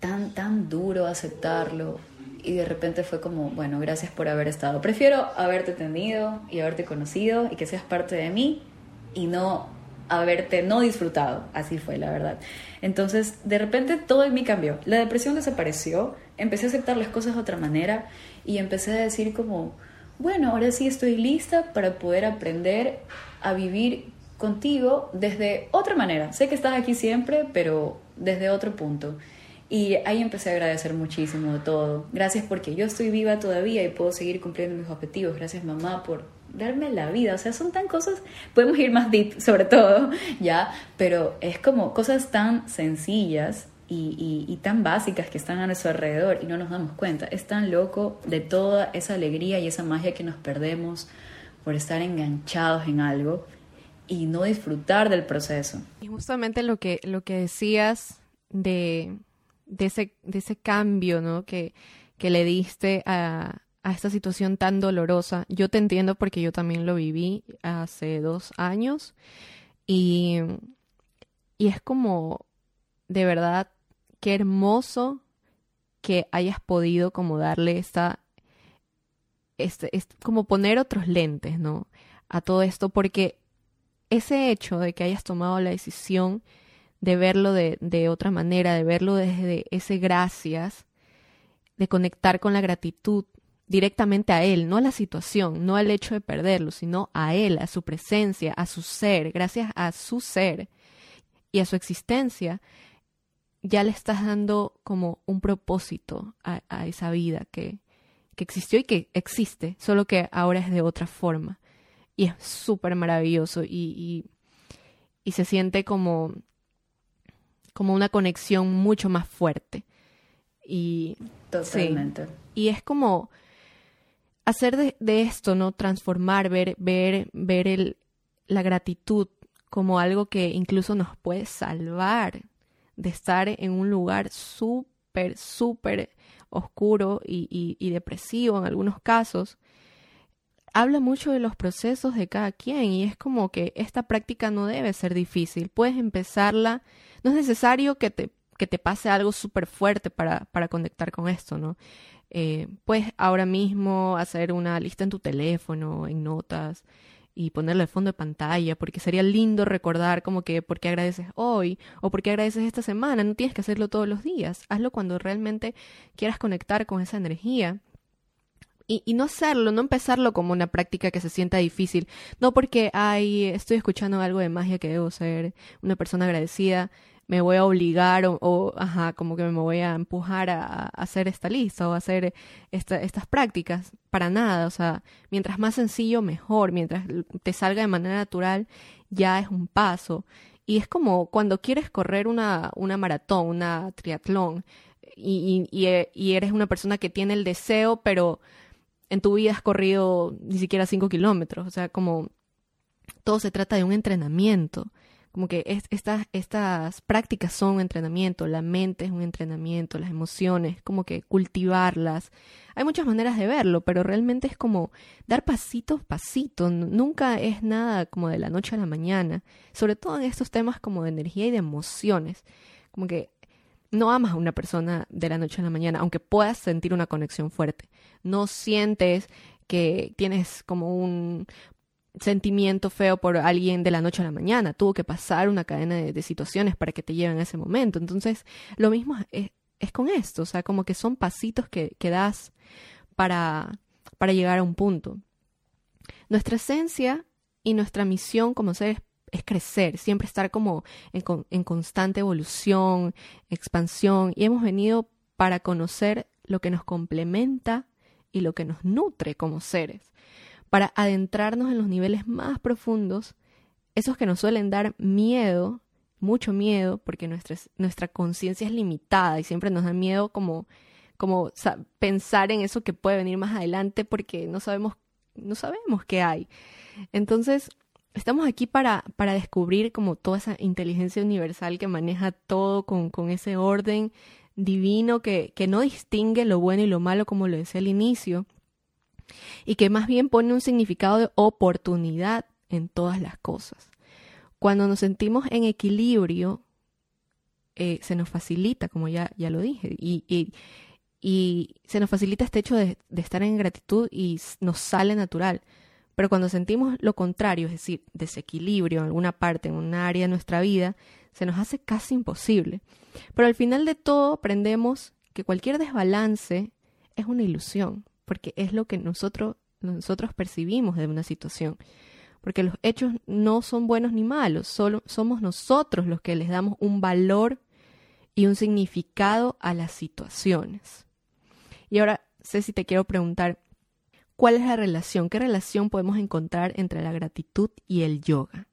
tan, tan duro aceptarlo. Y de repente fue como, bueno, gracias por haber estado. Prefiero haberte tenido y haberte conocido y que seas parte de mí y no haberte no disfrutado. Así fue, la verdad. Entonces, de repente todo en mí cambió. La depresión desapareció, empecé a aceptar las cosas de otra manera y empecé a decir como, bueno, ahora sí estoy lista para poder aprender a vivir contigo desde otra manera. Sé que estás aquí siempre, pero desde otro punto. Y ahí empecé a agradecer muchísimo de todo. Gracias porque yo estoy viva todavía y puedo seguir cumpliendo mis objetivos. Gracias mamá por darme la vida. O sea, son tan cosas, podemos ir más deep sobre todo, [LAUGHS] ¿ya? Pero es como cosas tan sencillas y, y, tan básicas que están a nuestro alrededor y no nos damos cuenta. Es tan loco de toda esa alegría y esa magia que nos perdemos por estar enganchados en algo y no disfrutar del proceso. Y justamente lo que, lo que decías de, de, ese, de ese cambio ¿no? que, que le diste a, a esta situación tan dolorosa, yo te entiendo porque yo también lo viví hace dos años y, y es como, de verdad, qué hermoso que hayas podido como darle esta, este, este, como poner otros lentes, ¿no? A todo esto, porque ese hecho de que hayas tomado la decisión de verlo de, otra manera, de verlo desde ese gracias, de conectar con la gratitud directamente a él, no a la situación, no al hecho de perderlo, sino a él, a su presencia, a su ser, gracias a su ser y a su existencia, ya le estás dando como un propósito a, a esa vida que, que existió y que existe, solo que ahora es de otra forma y es súper maravilloso y, y, se siente como, como una conexión mucho más fuerte. Y, Totalmente. y es como hacer de, de, esto, ¿no? Transformar, ver, ver, ver el, la gratitud como algo que incluso nos puede salvar de estar en un lugar súper, súper oscuro y, y, y, depresivo en algunos casos, habla mucho de los procesos de cada quien y es como que esta práctica no debe ser difícil. Puedes empezarla, no es necesario que te, que te pase algo súper fuerte para, para conectar con esto, ¿no? Eh, puedes ahora mismo hacer una lista en tu teléfono, en notas y ponerle fondo de pantalla, porque sería lindo recordar como que por qué agradeces hoy o por qué agradeces esta semana. No tienes que hacerlo todos los días. Hazlo cuando realmente quieras conectar con esa energía y, no hacerlo, no empezarlo como una práctica que se sienta difícil, no porque, ay, estoy escuchando algo de magia que debo ser una persona agradecida, me voy a obligar o, ajá, como que me voy a empujar a, hacer esta lista o a hacer estas prácticas, para nada, o sea, mientras más sencillo, mejor, mientras te salga de manera natural, ya es un paso. Y es como cuando quieres correr una, una maratón, una triatlón, y, y, y eres una persona que tiene el deseo, pero en tu vida has corrido ni siquiera cinco kilómetros. O sea, como todo se trata de un entrenamiento. Como que estas, estas prácticas son un entrenamiento, la mente es un entrenamiento, las emociones, como que cultivarlas. Hay muchas maneras de verlo, pero realmente es como dar pasitos, pasito. Nunca es nada como de la noche a la mañana. Sobre todo en estos temas como de energía y de emociones. Como que no amas a una persona de la noche a la mañana, aunque puedas sentir una conexión fuerte. No sientes que tienes como un sentimiento feo por alguien de la noche a la mañana, tuvo que pasar una cadena de, situaciones para que te lleven a ese momento. Entonces, lo mismo es, con esto, o sea, como que son pasitos que, que das para, para llegar a un punto. Nuestra esencia y nuestra misión como seres es crecer, siempre estar como en, en, constante evolución, expansión, y hemos venido para conocer lo que nos complementa y lo que nos nutre como seres para adentrarnos en los niveles más profundos, esos que nos suelen dar miedo, mucho miedo, porque nuestra, nuestra conciencia es limitada y siempre nos da miedo como, como pensar en eso que puede venir más adelante porque no sabemos, no sabemos qué hay. Entonces, estamos aquí para, para descubrir como toda esa inteligencia universal que maneja todo con, con ese orden divino que, que no distingue lo bueno y lo malo como lo decía al inicio, y que más bien pone un significado de oportunidad en todas las cosas. Cuando nos sentimos en equilibrio, eh, se nos facilita, como ya, ya lo dije, y, y, se nos facilita este hecho de, de estar en gratitud y nos sale natural. Pero cuando sentimos lo contrario, es decir, desequilibrio en alguna parte, en una área de nuestra vida, se nos hace casi imposible. Pero al final de todo aprendemos que cualquier desbalance es una ilusión porque es lo que nosotros, nosotros percibimos de una situación. Porque los hechos no son buenos ni malos, solo somos nosotros los que les damos un valor y un significado a las situaciones. Y ahora, Ceci, te quiero preguntar, ¿cuál es la relación? ¿Qué relación podemos encontrar entre la gratitud y el yoga?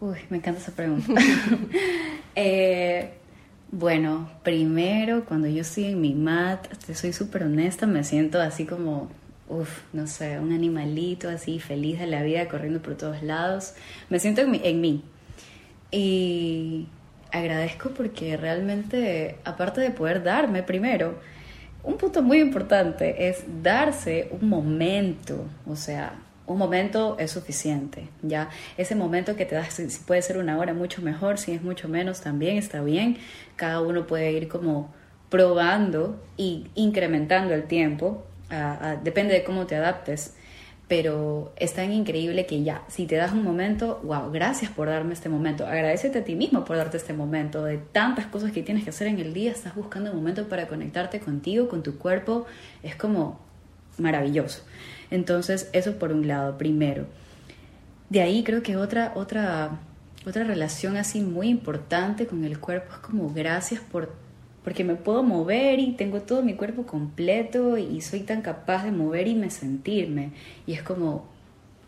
Uy, me encanta esa pregunta. [LAUGHS] eh, bueno, primero, cuando yo estoy en mi mat, soy súper honesta, me siento así como, uff, no sé, un animalito así, feliz de la vida, corriendo por todos lados. Me siento en, en mí. Y agradezco porque realmente, aparte de poder darme primero, un punto muy importante es darse un momento, o sea, un momento es suficiente, ¿ya? Ese momento que te das, si puede ser una hora mucho mejor, si es mucho menos también está bien. Cada uno puede ir como probando y incrementando el tiempo, depende de cómo te adaptes. Pero es tan increíble que ya, si te das un momento, wow, gracias por darme este momento. Agradecete a ti mismo por darte este momento. De tantas cosas que tienes que hacer en el día, estás buscando un momento para conectarte contigo, con tu cuerpo. Es como maravilloso. Entonces, eso por un lado, primero. De ahí creo que otra, otra, otra relación así muy importante con el cuerpo es como gracias por porque me puedo mover y tengo todo mi cuerpo completo y soy tan capaz de mover y me sentirme. Y es como,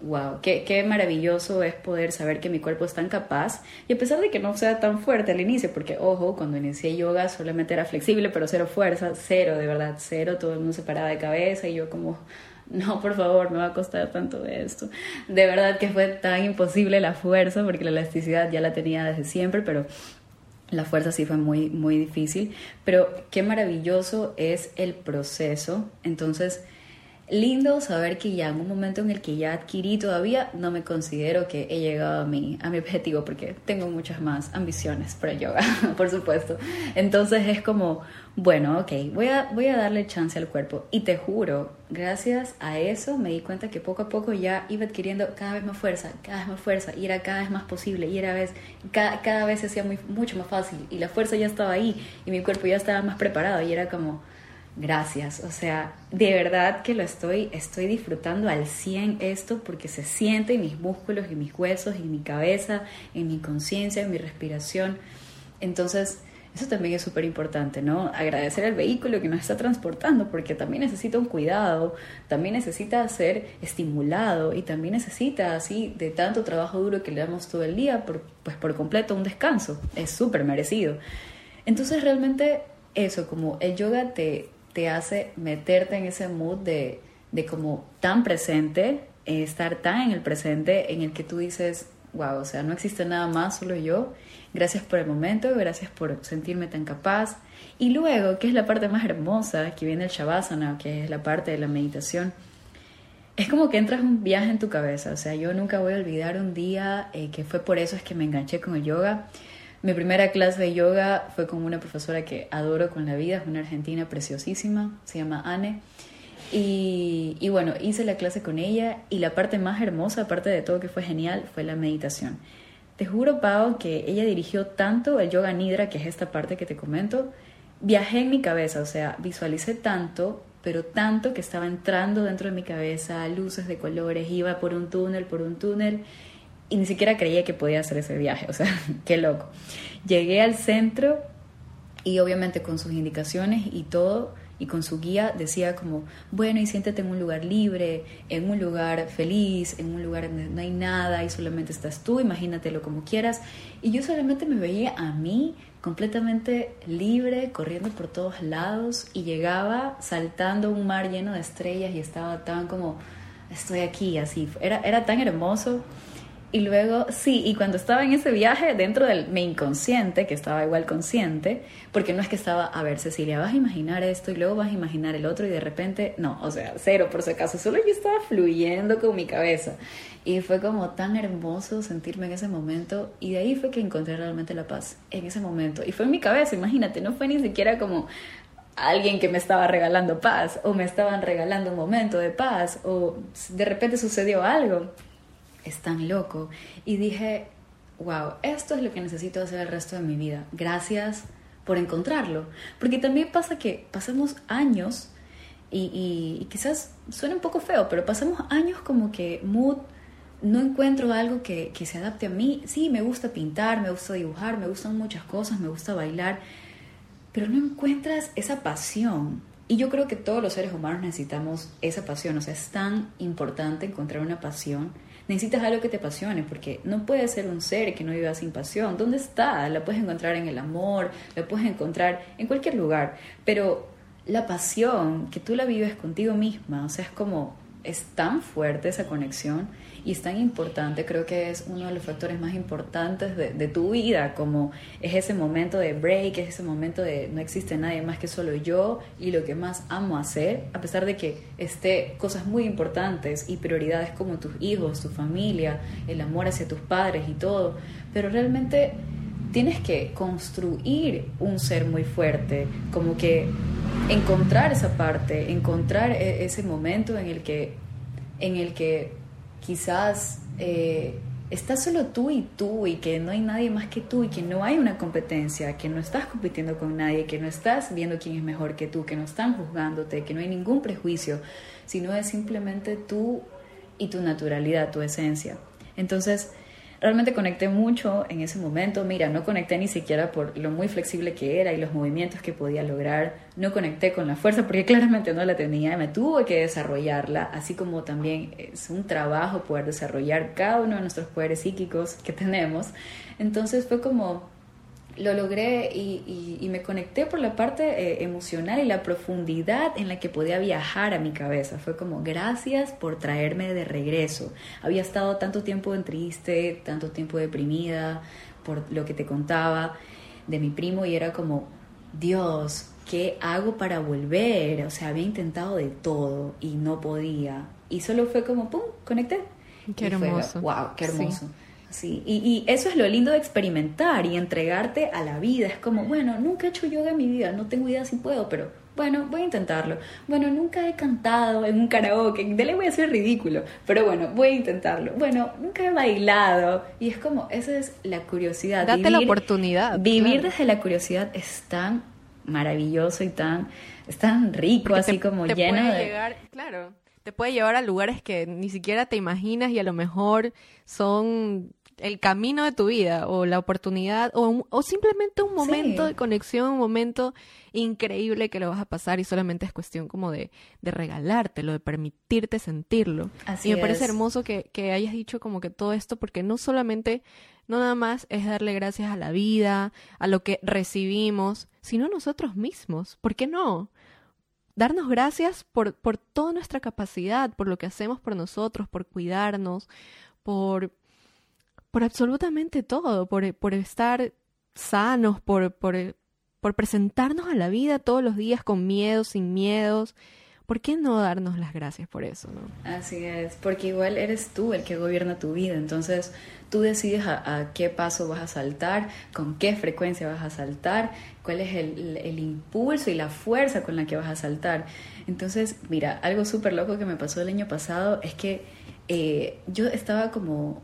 wow, qué, qué, maravilloso es poder saber que mi cuerpo es tan capaz. Y a pesar de que no sea tan fuerte al inicio, porque ojo, cuando inicié yoga solamente era flexible, pero cero fuerza, cero, de verdad, cero, todo el mundo se paraba de cabeza y yo como, [LAUGHS] no, por favor, me va a costar tanto esto. De verdad que fue tan imposible la fuerza, porque la elasticidad ya la tenía desde siempre, pero la fuerza sí fue muy, muy difícil. Pero qué maravilloso es el proceso. Entonces, lindo saber que ya en un momento en el que ya adquirí todavía no me considero que he llegado a mi, a mi objetivo porque tengo muchas más ambiciones para yoga, [LAUGHS] por supuesto. Entonces es como, bueno, ok, voy a, voy a darle chance al cuerpo y te juro, gracias a eso me di cuenta que poco a poco ya iba adquiriendo cada vez más fuerza, cada vez más fuerza y era cada vez más posible y era vez, cada, cada vez se hacía muy, mucho más fácil y la fuerza ya estaba ahí y mi cuerpo ya estaba más preparado y era como gracias. O sea, de verdad que lo estoy, estoy disfrutando al 100 esto porque se siente en mis músculos, en mis huesos, en mi cabeza, en mi conciencia, en mi respiración. Entonces, eso también es súper importante, ¿no? Agradecer al vehículo que nos está transportando porque también necesita un cuidado, también necesita ser estimulado y también necesita, así, de tanto trabajo duro que le damos todo el día, pues por completo un descanso. Es súper merecido. Entonces, realmente eso, como el yoga te, te hace meterte en ese mood de, de como tan presente, eh, estar tan en el presente en el que tú dices, wow, o sea, no existe nada más, solo yo. Gracias por el momento, gracias por sentirme tan capaz. Y luego, que es la parte más hermosa, que viene el Shavasana, que es la parte de la meditación, es como que entras un viaje en tu cabeza. O sea, yo nunca voy a olvidar un día eh, que fue por eso es que me enganché con el yoga. Mi primera clase de yoga fue con una profesora que adoro con la vida, es una argentina preciosísima, se llama Anne. Y, y, bueno, hice la clase con ella y la parte más hermosa, aparte de todo que fue genial, fue la meditación. Te juro, Pau, que ella dirigió tanto el yoga nidra, que es esta parte que te comento, viajé en mi cabeza, o sea, visualicé tanto, pero tanto que estaba entrando dentro de mi cabeza, luces de colores, iba por un túnel, por un túnel, y ni siquiera creía que podía hacer ese viaje, o sea, [LAUGHS] qué loco. Llegué al centro y obviamente con sus indicaciones y todo, y con su guía decía como, bueno, y siéntete en un lugar libre, en un lugar feliz, en un lugar donde no hay nada y solamente estás tú, imagínatelo como quieras. Y yo solamente me veía a mí completamente libre, corriendo por todos lados y llegaba saltando un mar lleno de estrellas y estaba tan como, estoy aquí, así. Era, era tan hermoso. Y luego, sí, y cuando estaba en ese viaje, dentro del mi inconsciente, que estaba igual consciente, porque no es que estaba, a ver, Cecilia, vas a imaginar esto y luego vas a imaginar el otro y de repente, no, o sea, cero por si acaso, solo yo estaba fluyendo con mi cabeza. Y fue como tan hermoso sentirme en ese momento y de ahí fue que encontré realmente la paz, en ese momento. Y fue en mi cabeza, imagínate, no fue ni siquiera como alguien que me estaba regalando paz o me estaban regalando un momento de paz o de repente sucedió algo es tan loco. Y dije, wow, esto es lo que necesito hacer el resto de mi vida. Gracias por encontrarlo. Porque también pasa que pasamos años, y, quizás suena un poco feo, pero pasamos años como que mood, no encuentro algo que, que se adapte a mí. Sí, me gusta pintar, me gusta dibujar, me gustan muchas cosas, me gusta bailar, pero no encuentras esa pasión. Y yo creo que todos los seres humanos necesitamos esa pasión, o sea, es tan importante encontrar una pasión necesitas algo que te apasione, porque no puedes ser un ser que no viva sin pasión. ¿Dónde está? La puedes encontrar en el amor, la puedes encontrar en cualquier lugar, pero la pasión, que tú la vives contigo misma, o sea, es como, es tan fuerte esa conexión y es tan importante, creo que es uno de los factores más importantes de, tu vida, como es ese momento de break, es ese momento de no existe nadie más que solo yo y lo que más amo hacer, a pesar de que esté cosas muy importantes y prioridades como tus hijos, tu familia, el amor hacia tus padres y todo, pero realmente tienes que construir un ser muy fuerte, como que encontrar esa parte, encontrar e, ese momento en el que, en el que quizás eh, estás solo tú y tú y que no hay nadie más que tú y que no hay una competencia, que no estás compitiendo con nadie, que no estás viendo quién es mejor que tú, que no están juzgándote, que no hay ningún prejuicio, sino es simplemente tú y tu naturalidad, tu esencia. Entonces, Realmente conecté mucho en ese momento. Mira, no conecté ni siquiera por lo muy flexible que era y los movimientos que podía lograr. No conecté con la fuerza porque [LAUGHS] claramente no la tenía. Me tuve que desarrollarla, así como también es un trabajo poder desarrollar cada uno de nuestros poderes psíquicos que tenemos. Entonces fue como lo logré y, me conecté por la parte eh, emocional y la profundidad en la que podía viajar a mi cabeza. Fue como, gracias por traerme de regreso. Había estado tanto tiempo en triste, tanto tiempo deprimida por lo que te contaba de mi primo y era como, Dios, ¿qué hago para volver? O sea, había intentado de todo y no podía. Y solo fue como, ¡pum!, conecté. Qué hermoso. wow, qué hermoso. Sí, y, eso es lo lindo de experimentar y entregarte a la vida. Es como, bueno, nunca he hecho yoga en mi vida, no tengo idea si puedo, pero bueno, voy a intentarlo. Bueno, nunca he cantado en un karaoke, de le voy a hacer ridículo, pero bueno, voy a intentarlo. Bueno, nunca he bailado. Y es como, esa es la curiosidad. Date la oportunidad. Vivir desde la curiosidad es tan maravilloso y tan, es tan rico, así como lleno de... Llegar, claro, te puede llevar a lugares que ni siquiera te imaginas y a lo mejor son el camino de tu vida o la oportunidad o, o simplemente un momento de conexión, un momento increíble que lo vas a pasar y solamente es cuestión como de, de regalártelo, de permitirte sentirlo. Así y me parece hermoso que, que hayas dicho como que todo esto porque no solamente, no nada más es darle gracias a la vida, a lo que recibimos, sino a nosotros mismos. ¿Por qué no? darnos gracias por, por, toda nuestra capacidad, por lo que hacemos por nosotros, por cuidarnos, por por absolutamente todo, por, por estar sanos, por, por, por presentarnos a la vida todos los días con miedos, sin miedos, ¿por qué no darnos las gracias por eso? ¿no? Así es, porque igual eres tú el que gobierna tu vida, entonces tú decides a, qué paso vas a saltar, con qué frecuencia vas a saltar, cuál es el, el impulso y la fuerza con la que vas a saltar. Entonces, mira, algo súper loco que me pasó el año pasado es que eh, yo estaba como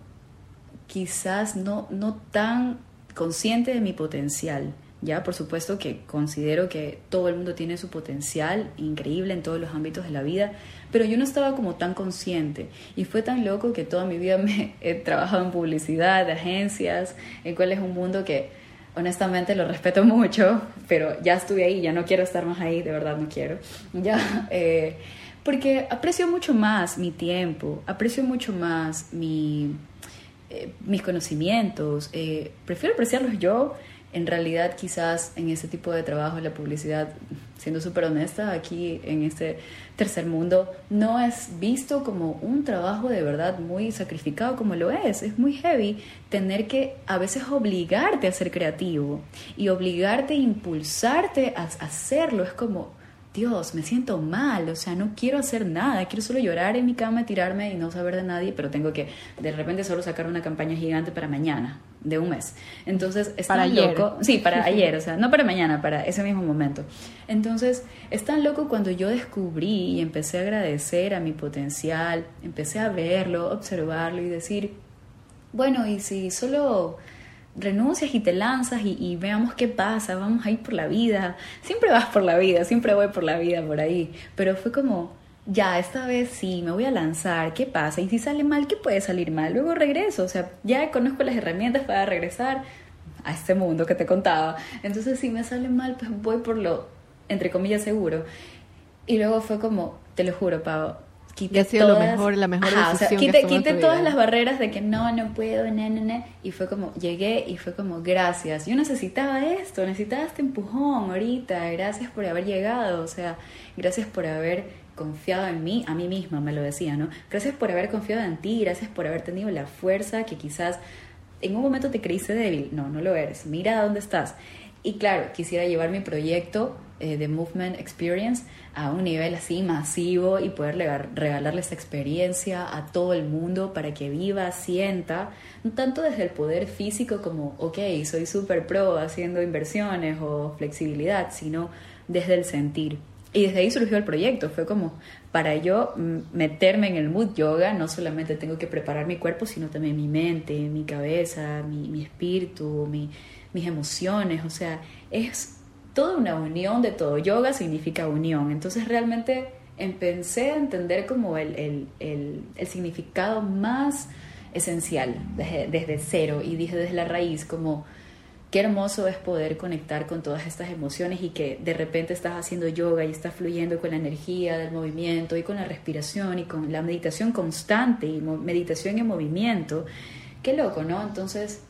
quizás no, no tan consciente de mi potencial. Ya, por supuesto que considero que todo el mundo tiene su potencial increíble en todos los ámbitos de la vida, pero yo no estaba como tan consciente y fue tan loco que toda mi vida [LAUGHS] me he trabajado en publicidad, de agencias, el cual es un mundo que honestamente lo respeto mucho, pero ya estuve ahí, ya no quiero estar más ahí, de verdad no quiero. Ya, [LAUGHS] eh, porque aprecio mucho más mi tiempo, aprecio mucho más mi, eh, mis conocimientos, eh, prefiero apreciarlos yo. En realidad, quizás en ese tipo de trabajo, la publicidad, siendo súper honesta, aquí en este tercer mundo, no es visto como un trabajo de verdad muy sacrificado como lo es. Es muy heavy tener que a veces obligarte a ser creativo y obligarte impulsarte a hacerlo. Es como, Dios, me siento mal, o sea, no quiero hacer nada, quiero solo llorar en mi cama, tirarme y no saber de nadie, pero tengo que de repente solo sacar una campaña gigante para mañana, de un mes. Entonces, es para tan loco, sí, para [LAUGHS] ayer, o sea, no para mañana, para ese mismo momento. Entonces, es tan loco cuando yo descubrí y empecé a agradecer a mi potencial, empecé a verlo, observarlo y decir, bueno, y si solo renuncias y te lanzas y, veamos qué pasa, vamos a ir por la vida. Siempre vas por la vida, siempre voy por la vida por ahí. Pero fue como, ya, esta vez sí, me voy a lanzar, ¿qué pasa? Y si sale mal, ¿qué puede salir mal? Luego regreso, o sea, ya conozco las herramientas para regresar a este mundo que te contaba. Entonces, si me sale mal, pues voy por lo, entre comillas, seguro. Y luego fue como, te lo juro, Pau, quité sido lo mejor, la mejor decisión quité, todas las barreras de que no, no puedo, ne, ne, ne, y fue como, llegué y fue como, gracias, yo necesitaba esto, necesitaba este empujón ahorita, gracias por haber llegado, o sea, gracias por haber confiado en mí, a mí misma me lo decía, ¿no? Gracias por haber confiado en ti, gracias por haber tenido la fuerza que quizás en un momento te creíste débil, no, no lo eres, mira dónde estás. Y claro, quisiera llevar mi proyecto eh, de Movement Experience a un nivel así masivo y poder regalarle esta experiencia a todo el mundo para que viva, sienta, tanto desde el poder físico como, ok, soy súper pro haciendo inversiones o flexibilidad, sino desde el sentir. Y desde ahí surgió el proyecto, fue como, para yo meterme en el mood yoga, no solamente tengo que preparar mi cuerpo, sino también mi mente, mi cabeza, mi, mi espíritu, mi, mis emociones, o sea, es toda una unión de todo. Yoga significa unión. Entonces realmente empecé a entender como el, significado más esencial desde, desde, cero y dije desde la raíz como qué hermoso es poder conectar con todas estas emociones y que de repente estás haciendo yoga y estás fluyendo con la energía del movimiento y con la respiración y con la meditación constante y meditación en movimiento. Qué loco, ¿no? Entonces,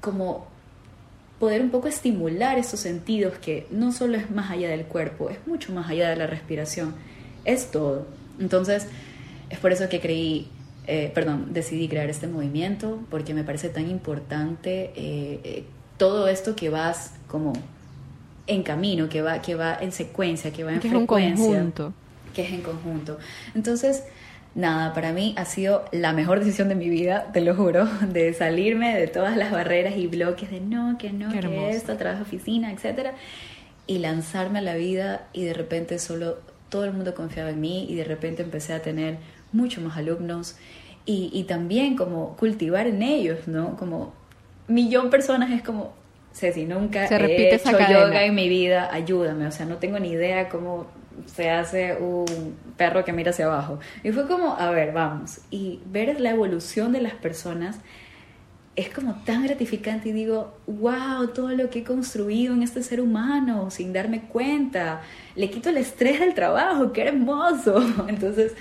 como poder un poco estimular esos sentidos que no solo es más allá del cuerpo, es mucho más allá de la respiración, es todo. Entonces, es por eso que creí, eh, perdón, decidí crear este movimiento, porque me parece tan importante eh, eh, todo esto que vas como en camino, que va, que va en secuencia, que va en frecuencia. Es un conjunto. Que es en conjunto. Entonces, nada, para mí ha sido la mejor decisión de mi vida, te lo juro, de salirme de todas las barreras y bloques de no, que no, que esto, trabajo oficina, etcétera, y lanzarme a la vida y de repente solo todo el mundo confiaba en mí y de repente empecé a tener muchos más alumnos y, y también como cultivar en ellos, ¿no? Como millón personas es como, Ceci, nunca Se he hecho yoga en mi vida, ayúdame, o sea, no tengo ni idea cómo se hace un perro que mira hacia abajo. Y fue como, a ver, vamos. Y ver la evolución de las personas es como tan gratificante y digo, wow, todo lo que he construido en este ser humano sin darme cuenta. Le quito el estrés del trabajo, qué hermoso. [LAUGHS] Entonces,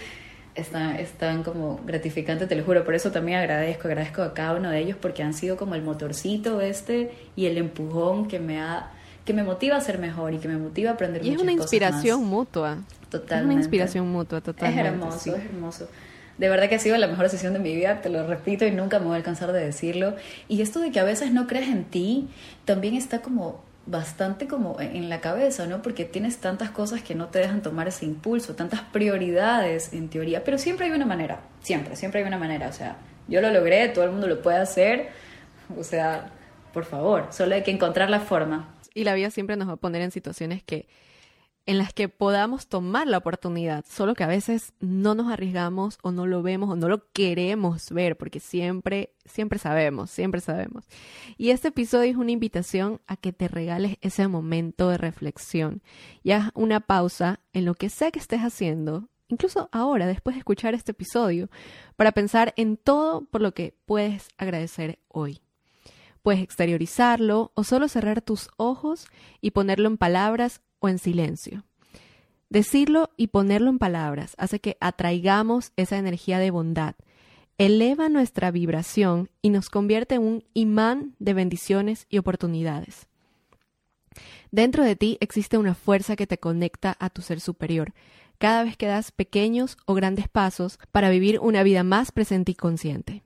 es tan, como gratificante, te lo juro. Por eso también agradezco, agradezco a cada uno de ellos porque han sido como el motorcito este y el empujón que me ha que me motiva a ser mejor y que me motiva a aprender y es una inspiración mutua. Totalmente es una inspiración mutua totalmente es hermoso es hermoso. De verdad que ha sido la mejor sesión de mi vida te lo repito y nunca me voy a alcanzar de decirlo. Y esto de que a veces no crees en ti también está como bastante como en la cabeza, ¿no? Porque tienes tantas cosas que no te dejan tomar ese impulso, tantas prioridades en teoría, pero siempre hay una manera, siempre, siempre hay una manera, o sea, yo lo logré, todo el mundo lo puede hacer, o sea, por favor, solo hay que encontrar la forma. Y la vida siempre nos va a poner en situaciones que en las que podamos tomar la oportunidad, solo que a veces no nos arriesgamos o no lo vemos o no lo queremos ver, porque siempre, siempre sabemos, siempre sabemos. Y este episodio es una invitación a que te regales ese momento de reflexión y haz una pausa en lo que sea que estés haciendo, incluso ahora, después de escuchar este episodio, para pensar en todo por lo que puedes agradecer hoy. Puedes exteriorizarlo o solo cerrar tus ojos y ponerlo en palabras o en silencio. Decirlo y ponerlo en palabras hace que atraigamos esa energía de bondad, eleva nuestra vibración y nos convierte en un imán de bendiciones y oportunidades. Dentro de ti existe una fuerza que te conecta a tu ser superior, cada vez que das pequeños o grandes pasos para vivir una vida más presente y consciente.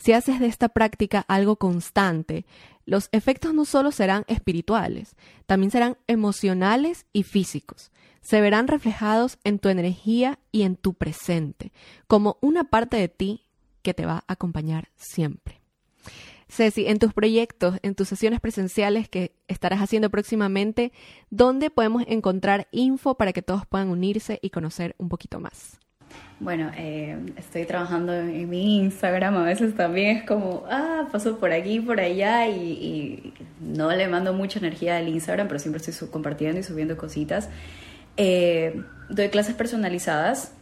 Si haces de esta práctica algo constante, los efectos no solo serán espirituales, también serán emocionales y físicos. Se verán reflejados en tu energía y en tu presente, como una parte de ti que te va a acompañar siempre. Ceci, en tus proyectos, en tus sesiones presenciales que estarás haciendo próximamente, ¿dónde podemos encontrar info para que todos puedan unirse y conocer un poquito más? Bueno, eh, estoy trabajando en, mi Instagram, a veces también es como, ah, paso por aquí, por allá y, no le mando mucha energía al Instagram, pero siempre estoy compartiendo y subiendo cositas. Eh, doy clases personalizadas.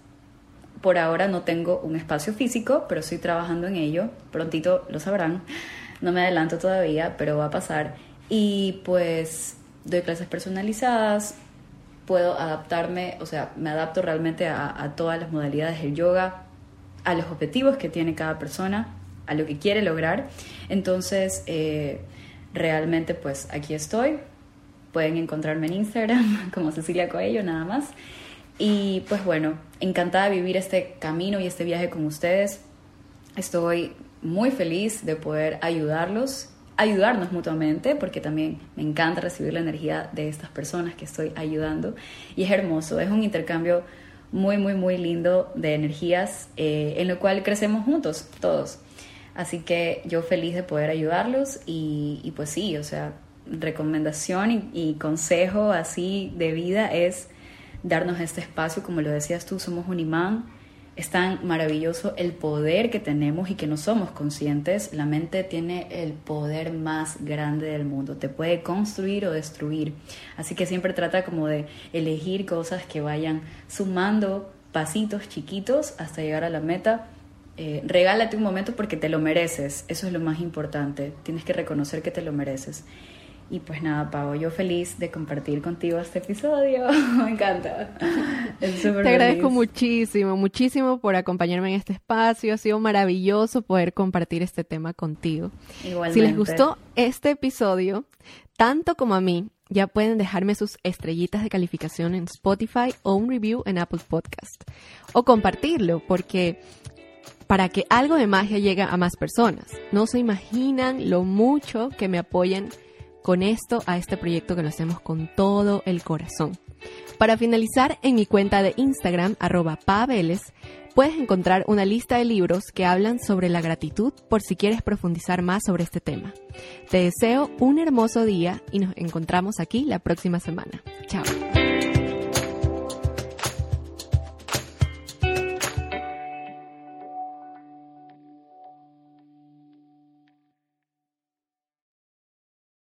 Por ahora no tengo un espacio físico, pero estoy trabajando en ello. Prontito lo sabrán. No me adelanto todavía, pero va a pasar. Y pues doy clases personalizadas, puedo adaptarme, o sea, me adapto realmente a, todas las modalidades del yoga, a los objetivos que tiene cada persona, a lo que quiere lograr. Entonces, eh, realmente pues aquí estoy. Pueden encontrarme en Instagram [LAUGHS] como Cecilia Coello, nada más. Y pues bueno, encantada de vivir este camino y este viaje con ustedes. Estoy muy feliz de poder ayudarlos, ayudarnos mutuamente, porque también me encanta recibir la energía de estas personas que estoy ayudando. Y es hermoso, es un intercambio muy, muy, muy lindo de energías eh, en lo cual crecemos juntos, todos. Así que yo feliz de poder ayudarlos y, pues sí, o sea, recomendación y, consejo así de vida es darnos este espacio, como lo decías tú, somos un imán, es tan maravilloso el poder que tenemos y que no somos conscientes. La mente tiene el poder más grande del mundo, te puede construir o destruir. Así que siempre trata como de elegir cosas que vayan sumando pasitos chiquitos hasta llegar a la meta eh, regálate un momento porque te lo mereces. Eso es lo más importante. Tienes que reconocer que te lo mereces. Y pues nada, Pau, yo feliz de compartir contigo este episodio. [LAUGHS] Me encanta. Te agradezco muchísimo, muchísimo por acompañarme en este espacio. Ha sido maravilloso poder compartir este tema contigo. Igualmente. Si les gustó este episodio, tanto como a mí, ya pueden dejarme sus estrellitas de calificación en Spotify o un review en Apple Podcast. O compartirlo, porque para que algo de magia llegue a más personas. No se imaginan lo mucho que me apoyan con esto a este proyecto que lo hacemos con todo el corazón. Para finalizar, en mi cuenta de Instagram, arroba paveles, puedes encontrar una lista de libros que hablan sobre la gratitud por si quieres profundizar más sobre este tema. Te deseo un hermoso día y nos encontramos aquí la próxima semana. Chao.